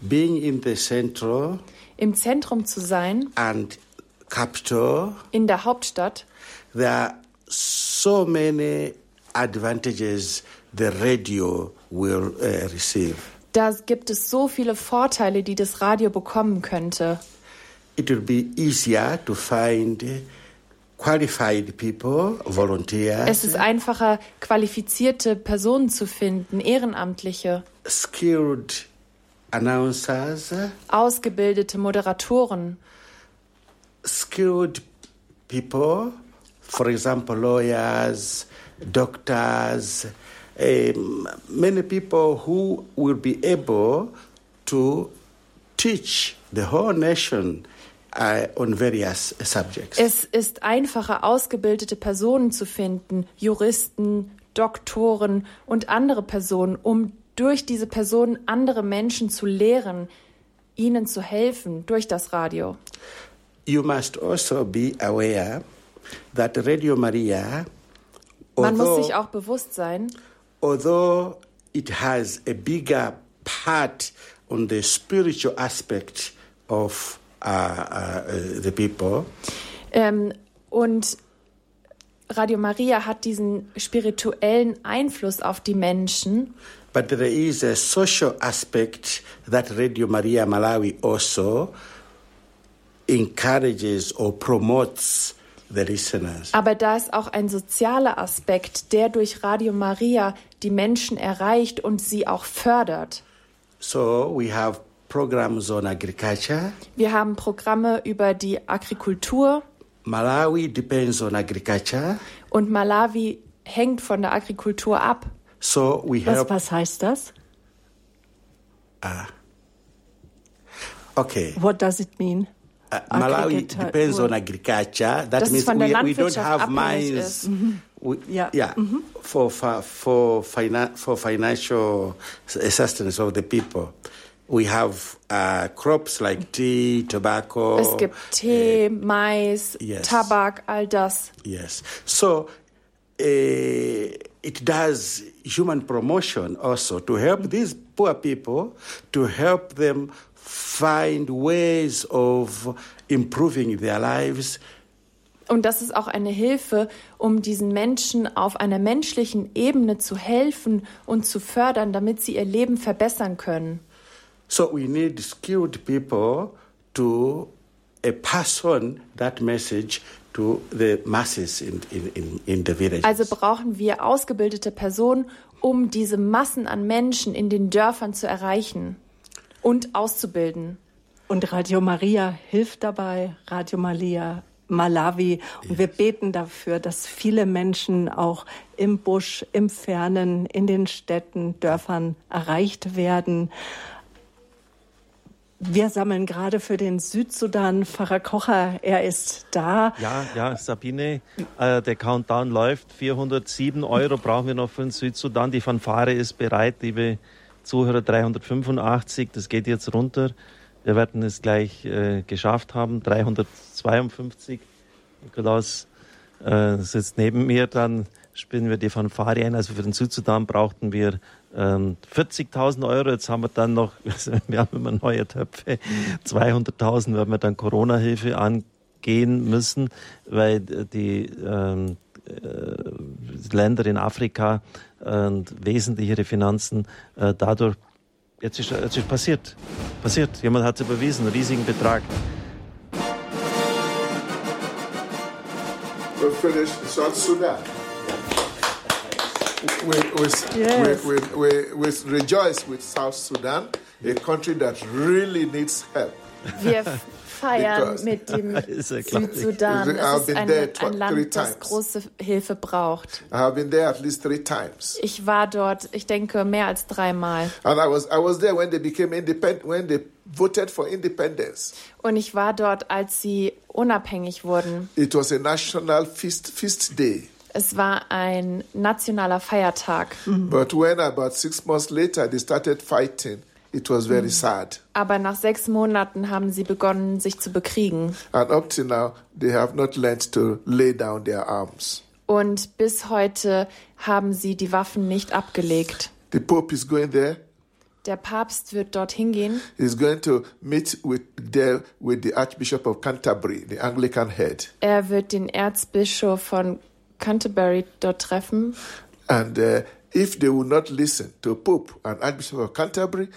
Being in the central Im Zentrum zu sein, and capital, in der Hauptstadt, there are so many advantages the radio will uh, receive. da gibt es so viele Vorteile, die das Radio bekommen könnte. It will be easier to find qualified people, volunteers, Es ist einfacher, qualifizierte Personen zu finden, Ehrenamtliche, skilled announcers, ausgebildete Moderatoren, skilled people, for example, lawyers, doctors, um, many people who will be able to teach the whole nation uh, on various subjects. Es ist einfacher, ausgebildete Personen zu finden, Juristen, Doktoren und andere Personen, um durch diese Personen andere Menschen zu lehren, ihnen zu helfen durch das Radio. you must also be aware that Radio Maria, Man muss sich auch bewusst sein, although it has a bigger part on the spiritual aspect of uh, uh, the people, ähm, und Radio Maria hat diesen spirituellen Einfluss auf die Menschen, but there is a social aspect that Radio Maria Malawi also encourages or promotes. Aber da ist auch ein sozialer Aspekt, der durch Radio Maria die Menschen erreicht und sie auch fördert. So we have programs on agriculture. Wir haben Programme über die Agrikultur Malawi depends on agriculture. und Malawi hängt von der Agrikultur ab. So we Was, help. was heißt das? Okay. What does it mean? Uh, Malawi depends on agriculture. That means we, we don't have mines. ist. We, Ja. yeah, for for for, finan- for financial sustenance of the people. We have uh, crops like tea, tobacco. Es gibt Tee, Mais, yes. Tabak, all das. Yes. So uh, it does human promotion also to help these poor people, to help them find ways of improving their lives. Und das ist auch eine Hilfe, um diesen Menschen auf einer menschlichen Ebene zu helfen und zu fördern, damit sie ihr Leben verbessern können. So we need skilled people to uh, pass on that message to the masses in, in, in, in the villages. Also brauchen wir ausgebildete Personen, um diese Massen an Menschen in den Dörfern zu erreichen und auszubilden. Und Radio Maria hilft dabei, Radio Maria Malawi. Und wir beten dafür, dass viele Menschen auch im Busch, im Fernen, in den Städten, Dörfern erreicht werden. Wir sammeln gerade für den Südsudan Pfarrer Kocher. Er ist da. Ja, ja, Sabine, äh, der Countdown läuft. 407 Euro brauchen wir noch für den Südsudan. Die Fanfare ist bereit, liebe Zuhörer, 385. Das geht jetzt runter. Wir werden es gleich äh, geschafft haben. 352. Nikolaus äh, sitzt neben mir. Dann spielen wir die Fanfare ein. Also für den Südsudan brauchten wir ähm, 40.000 Euro. Jetzt haben wir dann noch, wir haben immer neue Töpfe. 200.000 werden wir dann Corona-Hilfe angehen müssen, weil die ähm, äh, Länder in Afrika äh, wesentlich ihre Finanzen äh, dadurch Jetzt ist, jetzt ist passiert. Passiert. Jemand hat es überwiesen, einen riesigen Betrag. We finished South Sudan. We, we, Yes. we, we, we, we rejoice with South Sudan, a country that really needs help. Wir feiern mit dem. Südsudan. Es ist been ein, ein three Land, das times. große Hilfe braucht. I have been there at least three times. Ich war dort, ich denke, mehr als dreimal. And I was, I was there when they became independent, when they voted for independence. Und ich war dort, als sie unabhängig wurden. It was a national feast, feast day. Es war ein nationaler Feiertag. But when about six months later they started fighting, it was very sad. Aber nach sechs Monaten haben sie begonnen, sich zu bekriegen. And up to now, they have not learned to lay down their arms. Und bis heute haben sie die Waffen nicht abgelegt. The Pope is going there. Der Papst wird dorthin gehen. He's going to meet with there with the Archbishop of Canterbury, the Anglican head. Er wird den Erzbischof von Canterbury dort treffen. And uh, if they will not listen to Pope and Archbishop of Canterbury,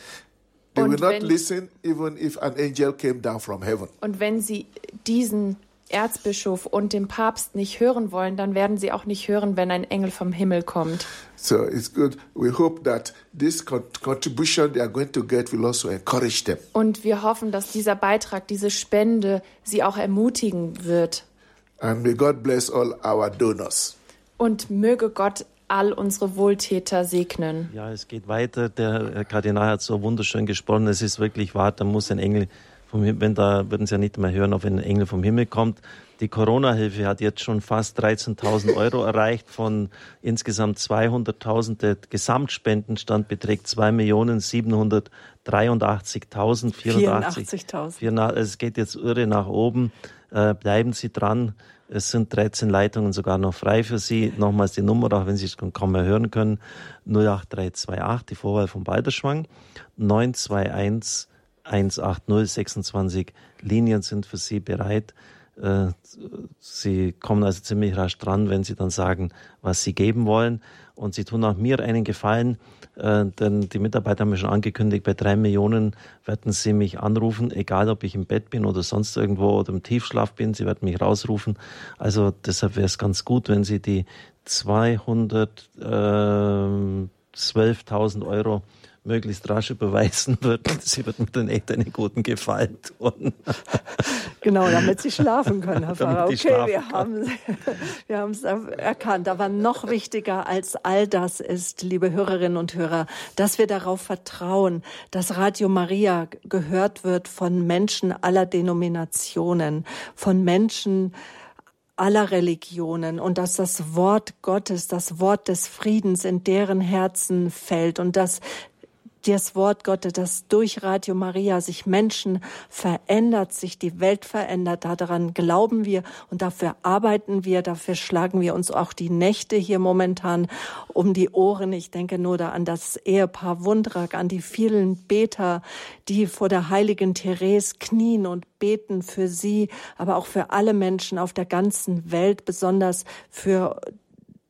they Und will not wenn- listen even if an angel came down from heaven. Und wenn sie diesen Erzbischof und den Papst nicht hören wollen, dann werden sie auch nicht hören, wenn ein Engel vom Himmel kommt. So it's good. We hope that this con- contribution they are going to get will also encourage them. Und wir hoffen, dass dieser Beitrag, diese Spende sie auch ermutigen wird. And may God bless all our donors. Und möge Gott all unsere Wohltäter segnen. Ja, es geht weiter. Der Herr Kardinal hat so wunderschön gesprochen. Es ist wirklich wahr, da muss ein Engel vom Himmel, wenn da würden Sie ja nicht mehr hören, ob ein Engel vom Himmel kommt. Die Corona-Hilfe hat jetzt schon fast 13.000 Euro erreicht von insgesamt 200.000. Der Gesamtspendenstand beträgt 2.783.084. 84.000. Es geht jetzt irre nach oben. Äh, bleiben Sie dran. Es sind 13 Leitungen sogar noch frei für Sie. Nochmals die Nummer, auch wenn Sie es kaum mehr hören können. 08328, die Vorwahl von Balderschwang. 921 180 26 Linien sind für Sie bereit. Äh, Sie kommen also ziemlich rasch dran, wenn Sie dann sagen, was Sie geben wollen. Und Sie tun auch mir einen Gefallen, äh, denn die Mitarbeiter haben mir schon angekündigt, bei drei Millionen werden Sie mich anrufen, egal ob ich im Bett bin oder sonst irgendwo oder im Tiefschlaf bin. Sie werden mich rausrufen. Also deshalb wäre es ganz gut, wenn Sie die 212.000 Euro möglichst rasch überweisen würden. Sie würden mir dann echt einen guten Gefallen tun. Genau, damit Sie schlafen können, Herr Pfarrer. Okay, wir haben, wir haben es erkannt. Aber noch wichtiger als all das ist, liebe Hörerinnen und Hörer, dass wir darauf vertrauen, dass Radio Maria gehört wird von Menschen aller Denominationen, von Menschen, aller Religionen und dass das Wort Gottes, das Wort des Friedens in deren Herzen fällt und dass das Wort Gottes, das durch Radio Maria sich Menschen verändert, sich die Welt verändert. Daran glauben wir und dafür arbeiten wir, dafür schlagen wir uns auch die Nächte hier momentan um die Ohren. Ich denke nur da an das Ehepaar Wundrak, an die vielen Beter, die vor der heiligen Therese knien und beten für sie, aber auch für alle Menschen auf der ganzen Welt, besonders für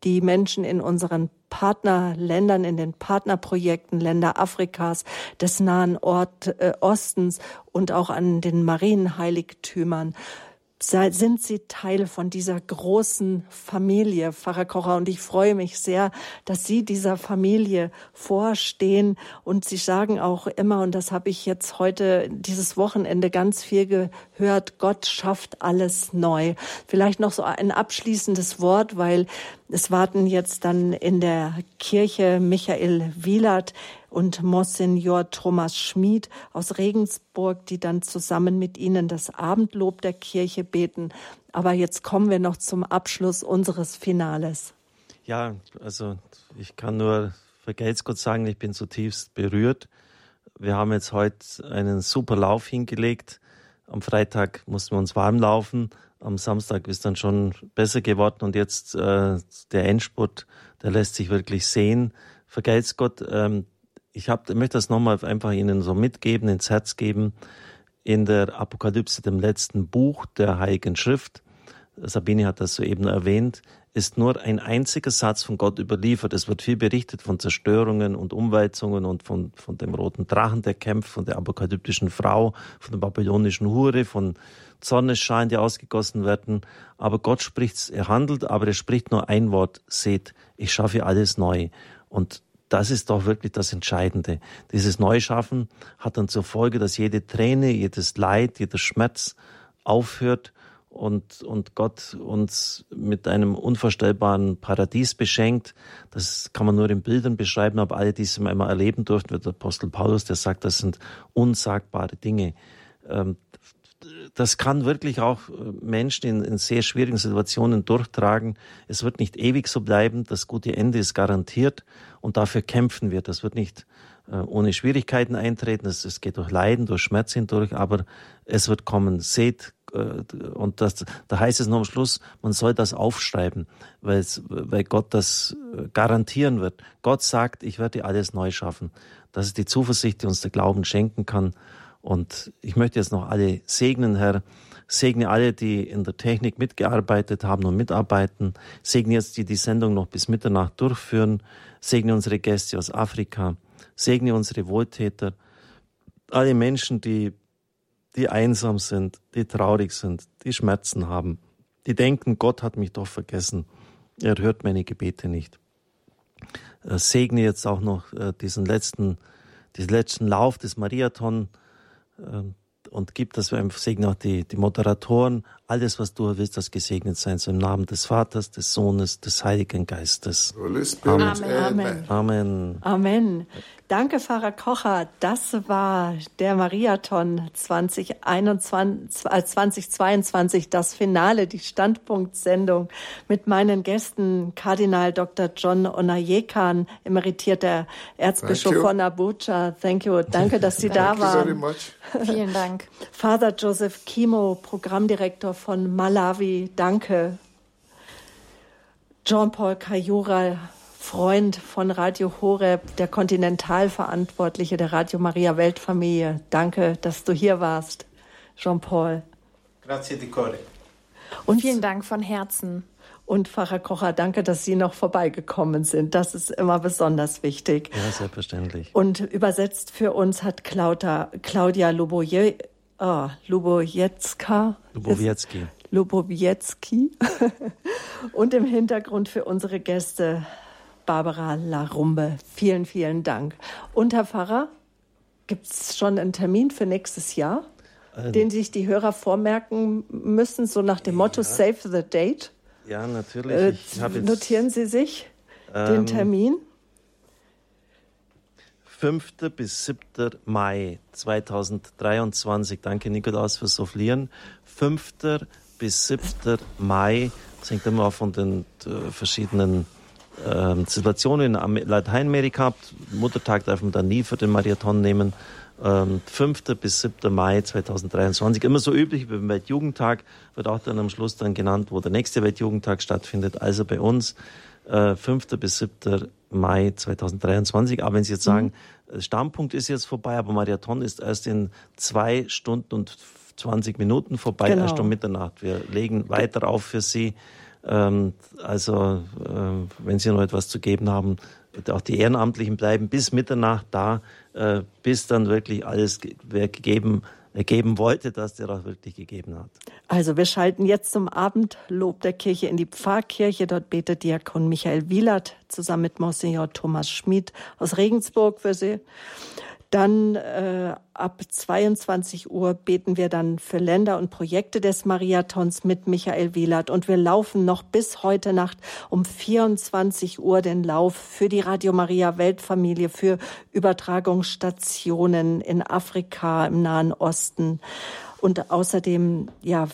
die Menschen in unseren Partnerländern, in den Partnerprojekten Länder Afrikas, des Nahen Ort, äh, Ostens und auch an den Marienheiligtümern. Sind Sie Teil von dieser großen Familie, Pfarrer Kocher? Und ich freue mich sehr, dass Sie dieser Familie vorstehen. Und Sie sagen auch immer, und das habe ich jetzt heute, dieses Wochenende ganz viel gehört, Gott schafft alles neu. Vielleicht noch so ein abschließendes Wort, weil es warten jetzt dann in der Kirche Michael Wielert und Monsignor Thomas Schmid aus Regensburg, die dann zusammen mit Ihnen das Abendlob der Kirche beten. Aber jetzt kommen wir noch zum Abschluss unseres Finales. Ja, also ich kann nur vergelt's Gott sagen, ich bin zutiefst berührt. Wir haben jetzt heute einen super Lauf hingelegt. Am Freitag mussten wir uns warm laufen. Am Samstag ist dann schon besser geworden und jetzt äh, der Endspurt, der lässt sich wirklich sehen. Vergelt's Gott, ähm, ich, hab, möchte das nochmal einfach Ihnen so mitgeben, ins Herz geben. In der Apokalypse, dem letzten Buch der Heiligen Schrift, Sabine hat das soeben erwähnt, ist nur ein einziger Satz von Gott überliefert. Es wird viel berichtet von Zerstörungen und Umwälzungen und von, von dem roten Drachen, der kämpft, von der apokalyptischen Frau, von der babylonischen Hure, von Sonnenschein, die ausgegossen werden. Aber Gott spricht, er handelt, aber er spricht nur ein Wort, seht, ich schaffe alles neu. Und das ist doch wirklich das Entscheidende. Dieses Neuschaffen hat dann zur Folge, dass jede Träne, jedes Leid, jeder Schmerz aufhört und, und Gott uns mit einem unvorstellbaren Paradies beschenkt. Das kann man nur in Bildern beschreiben, aber alle, die es einmal erleben durften, wird der Apostel Paulus, der sagt, das sind unsagbare Dinge. Das kann wirklich auch äh, Menschen in, in sehr schwierigen Situationen durchtragen. Es wird nicht ewig so bleiben. Das gute Ende ist garantiert und dafür kämpfen wir. Das wird nicht äh, ohne Schwierigkeiten eintreten. Es, es geht durch Leiden, durch Schmerz hindurch, aber es wird kommen. Seht, äh, und das, da heißt es noch am Schluss, man soll das aufschreiben, weil Gott das äh, garantieren wird. Gott sagt, ich werde alles neu schaffen. Das ist die Zuversicht, die uns der Glauben schenken kann. Und ich möchte jetzt noch alle segnen, Herr. Segne alle, die in der Technik mitgearbeitet haben und mitarbeiten. Segne jetzt, die die Sendung noch bis Mitternacht durchführen. Segne unsere Gäste aus Afrika. Segne unsere Wohltäter. Alle Menschen, die, die einsam sind, die traurig sind, die Schmerzen haben. Die denken, Gott hat mich doch vergessen. Er hört meine Gebete nicht. Äh, Segne jetzt auch noch äh, diesen letzten, diesen letzten Lauf des Mariathon. Ähm, und gib, dass wir einfach segnen auch die, die Moderatoren, alles, was du willst, das gesegnet sein soll. Im Namen des Vaters, des Sohnes, des Heiligen Geistes. Spirit. Amen. Amen. Amen. Danke, Pfarrer Kocher. Das war der Mariathon 2021, äh, 2022, das Finale, die Standpunktsendung mit meinen Gästen Kardinal Dr. John Onayekan, emeritierter Erzbischof Thank you. von Abuja. Thank you. Danke, dass Sie da Thank you very waren. much. Vielen Dank. Father Joseph Kimo, Programmdirektor von Malawi. Danke. Jean-Paul Kajura, Freund von Radio Horeb, der Kontinentalverantwortliche der Radio Maria Weltfamilie. Danke, dass du hier warst, Jean-Paul. Grazie di cuore. Und Vielen Dank von Herzen. Und Pfarrer Kocher, danke, dass Sie noch vorbeigekommen sind. Das ist immer besonders wichtig. Ja, selbstverständlich. Und übersetzt für uns hat Claudia, Claudia Luboje, oh, Lubojetska. Lubowiecki. Lubowiecki. Und im Hintergrund für unsere Gäste Barbara Larumbe. Vielen, vielen Dank. Und Herr Pfarrer, gibt es schon einen Termin für nächstes Jahr, den sich die Hörer vormerken müssen, so nach dem Motto Save the Date? Ja, natürlich. Äh, notieren Sie sich den Ähm, Termin. 5. bis 7. Mai 2023. Danke, Nikolaus, fürs Soufflieren. 5. bis 7. Mai. Das hängt immer von den äh, verschiedenen ähm, Situationen in Am- Lateinamerika ab. Muttertag darf man dann nie für den Marathon nehmen. Ähm, 5. bis 7. Mai 2023. Immer so üblich, beim Weltjugendtag wird auch dann am Schluss dann genannt, wo der nächste Weltjugendtag stattfindet. Also bei uns äh, 5. bis 7. Mai 2023. Aber wenn Sie jetzt sagen, äh, Stammpunkt ist jetzt vorbei, aber Marathon ist erst in zwei Stunden und 20 Minuten vorbei, Genau. erst um Mitternacht. Wir legen weiter auf für Sie. Ähm, also, äh, wenn Sie noch etwas zu geben haben, auch die Ehrenamtlichen bleiben bis Mitternacht da, äh, bis dann wirklich alles ge gegeben, äh, geben wollte, dass der auch wirklich gegeben hat. Also wir schalten jetzt zum Abendlob der Kirche in die Pfarrkirche. Dort betet Diakon Michael Wielert zusammen mit Monsignor Thomas Schmid aus Regensburg für Sie. Dann äh, ab 22 Uhr beten wir dann für Länder und Projekte des Mariathons mit Michael Wielert. Und wir laufen noch bis heute Nacht um 24 Uhr den Lauf für die Radio Maria Weltfamilie, für Übertragungsstationen in Afrika, im Nahen Osten und außerdem ja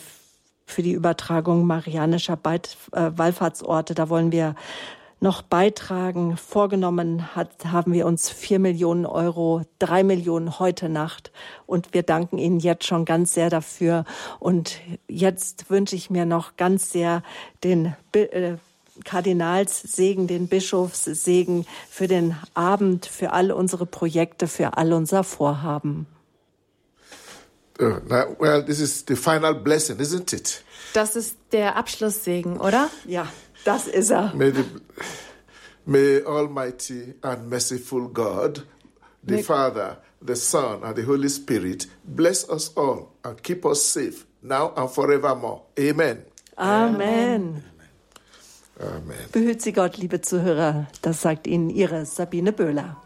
für die Übertragung marianischer äh, Wallfahrtsorte. Da wollen wir noch beitragen. Vorgenommen hat, haben wir uns vier Millionen Euro, drei Millionen heute Nacht. Und wir danken Ihnen jetzt schon ganz sehr dafür. Und jetzt wünsche ich mir noch ganz sehr den äh, Kardinalssegen, den Bischofssegen für den Abend, für all unsere Projekte, für all unser Vorhaben. Now, well, this is the final blessing, isn't it? Das ist der Abschlusssegen, oder? Ja, das ist er. May, the, may Almighty and merciful God, the May- Father, the Son, and the Holy Spirit bless us all and keep us safe now and forevermore. Amen. Amen. Amen. Behüt Sie Gott, liebe Zuhörer. Das sagt Ihnen Ihre Sabine Böhler.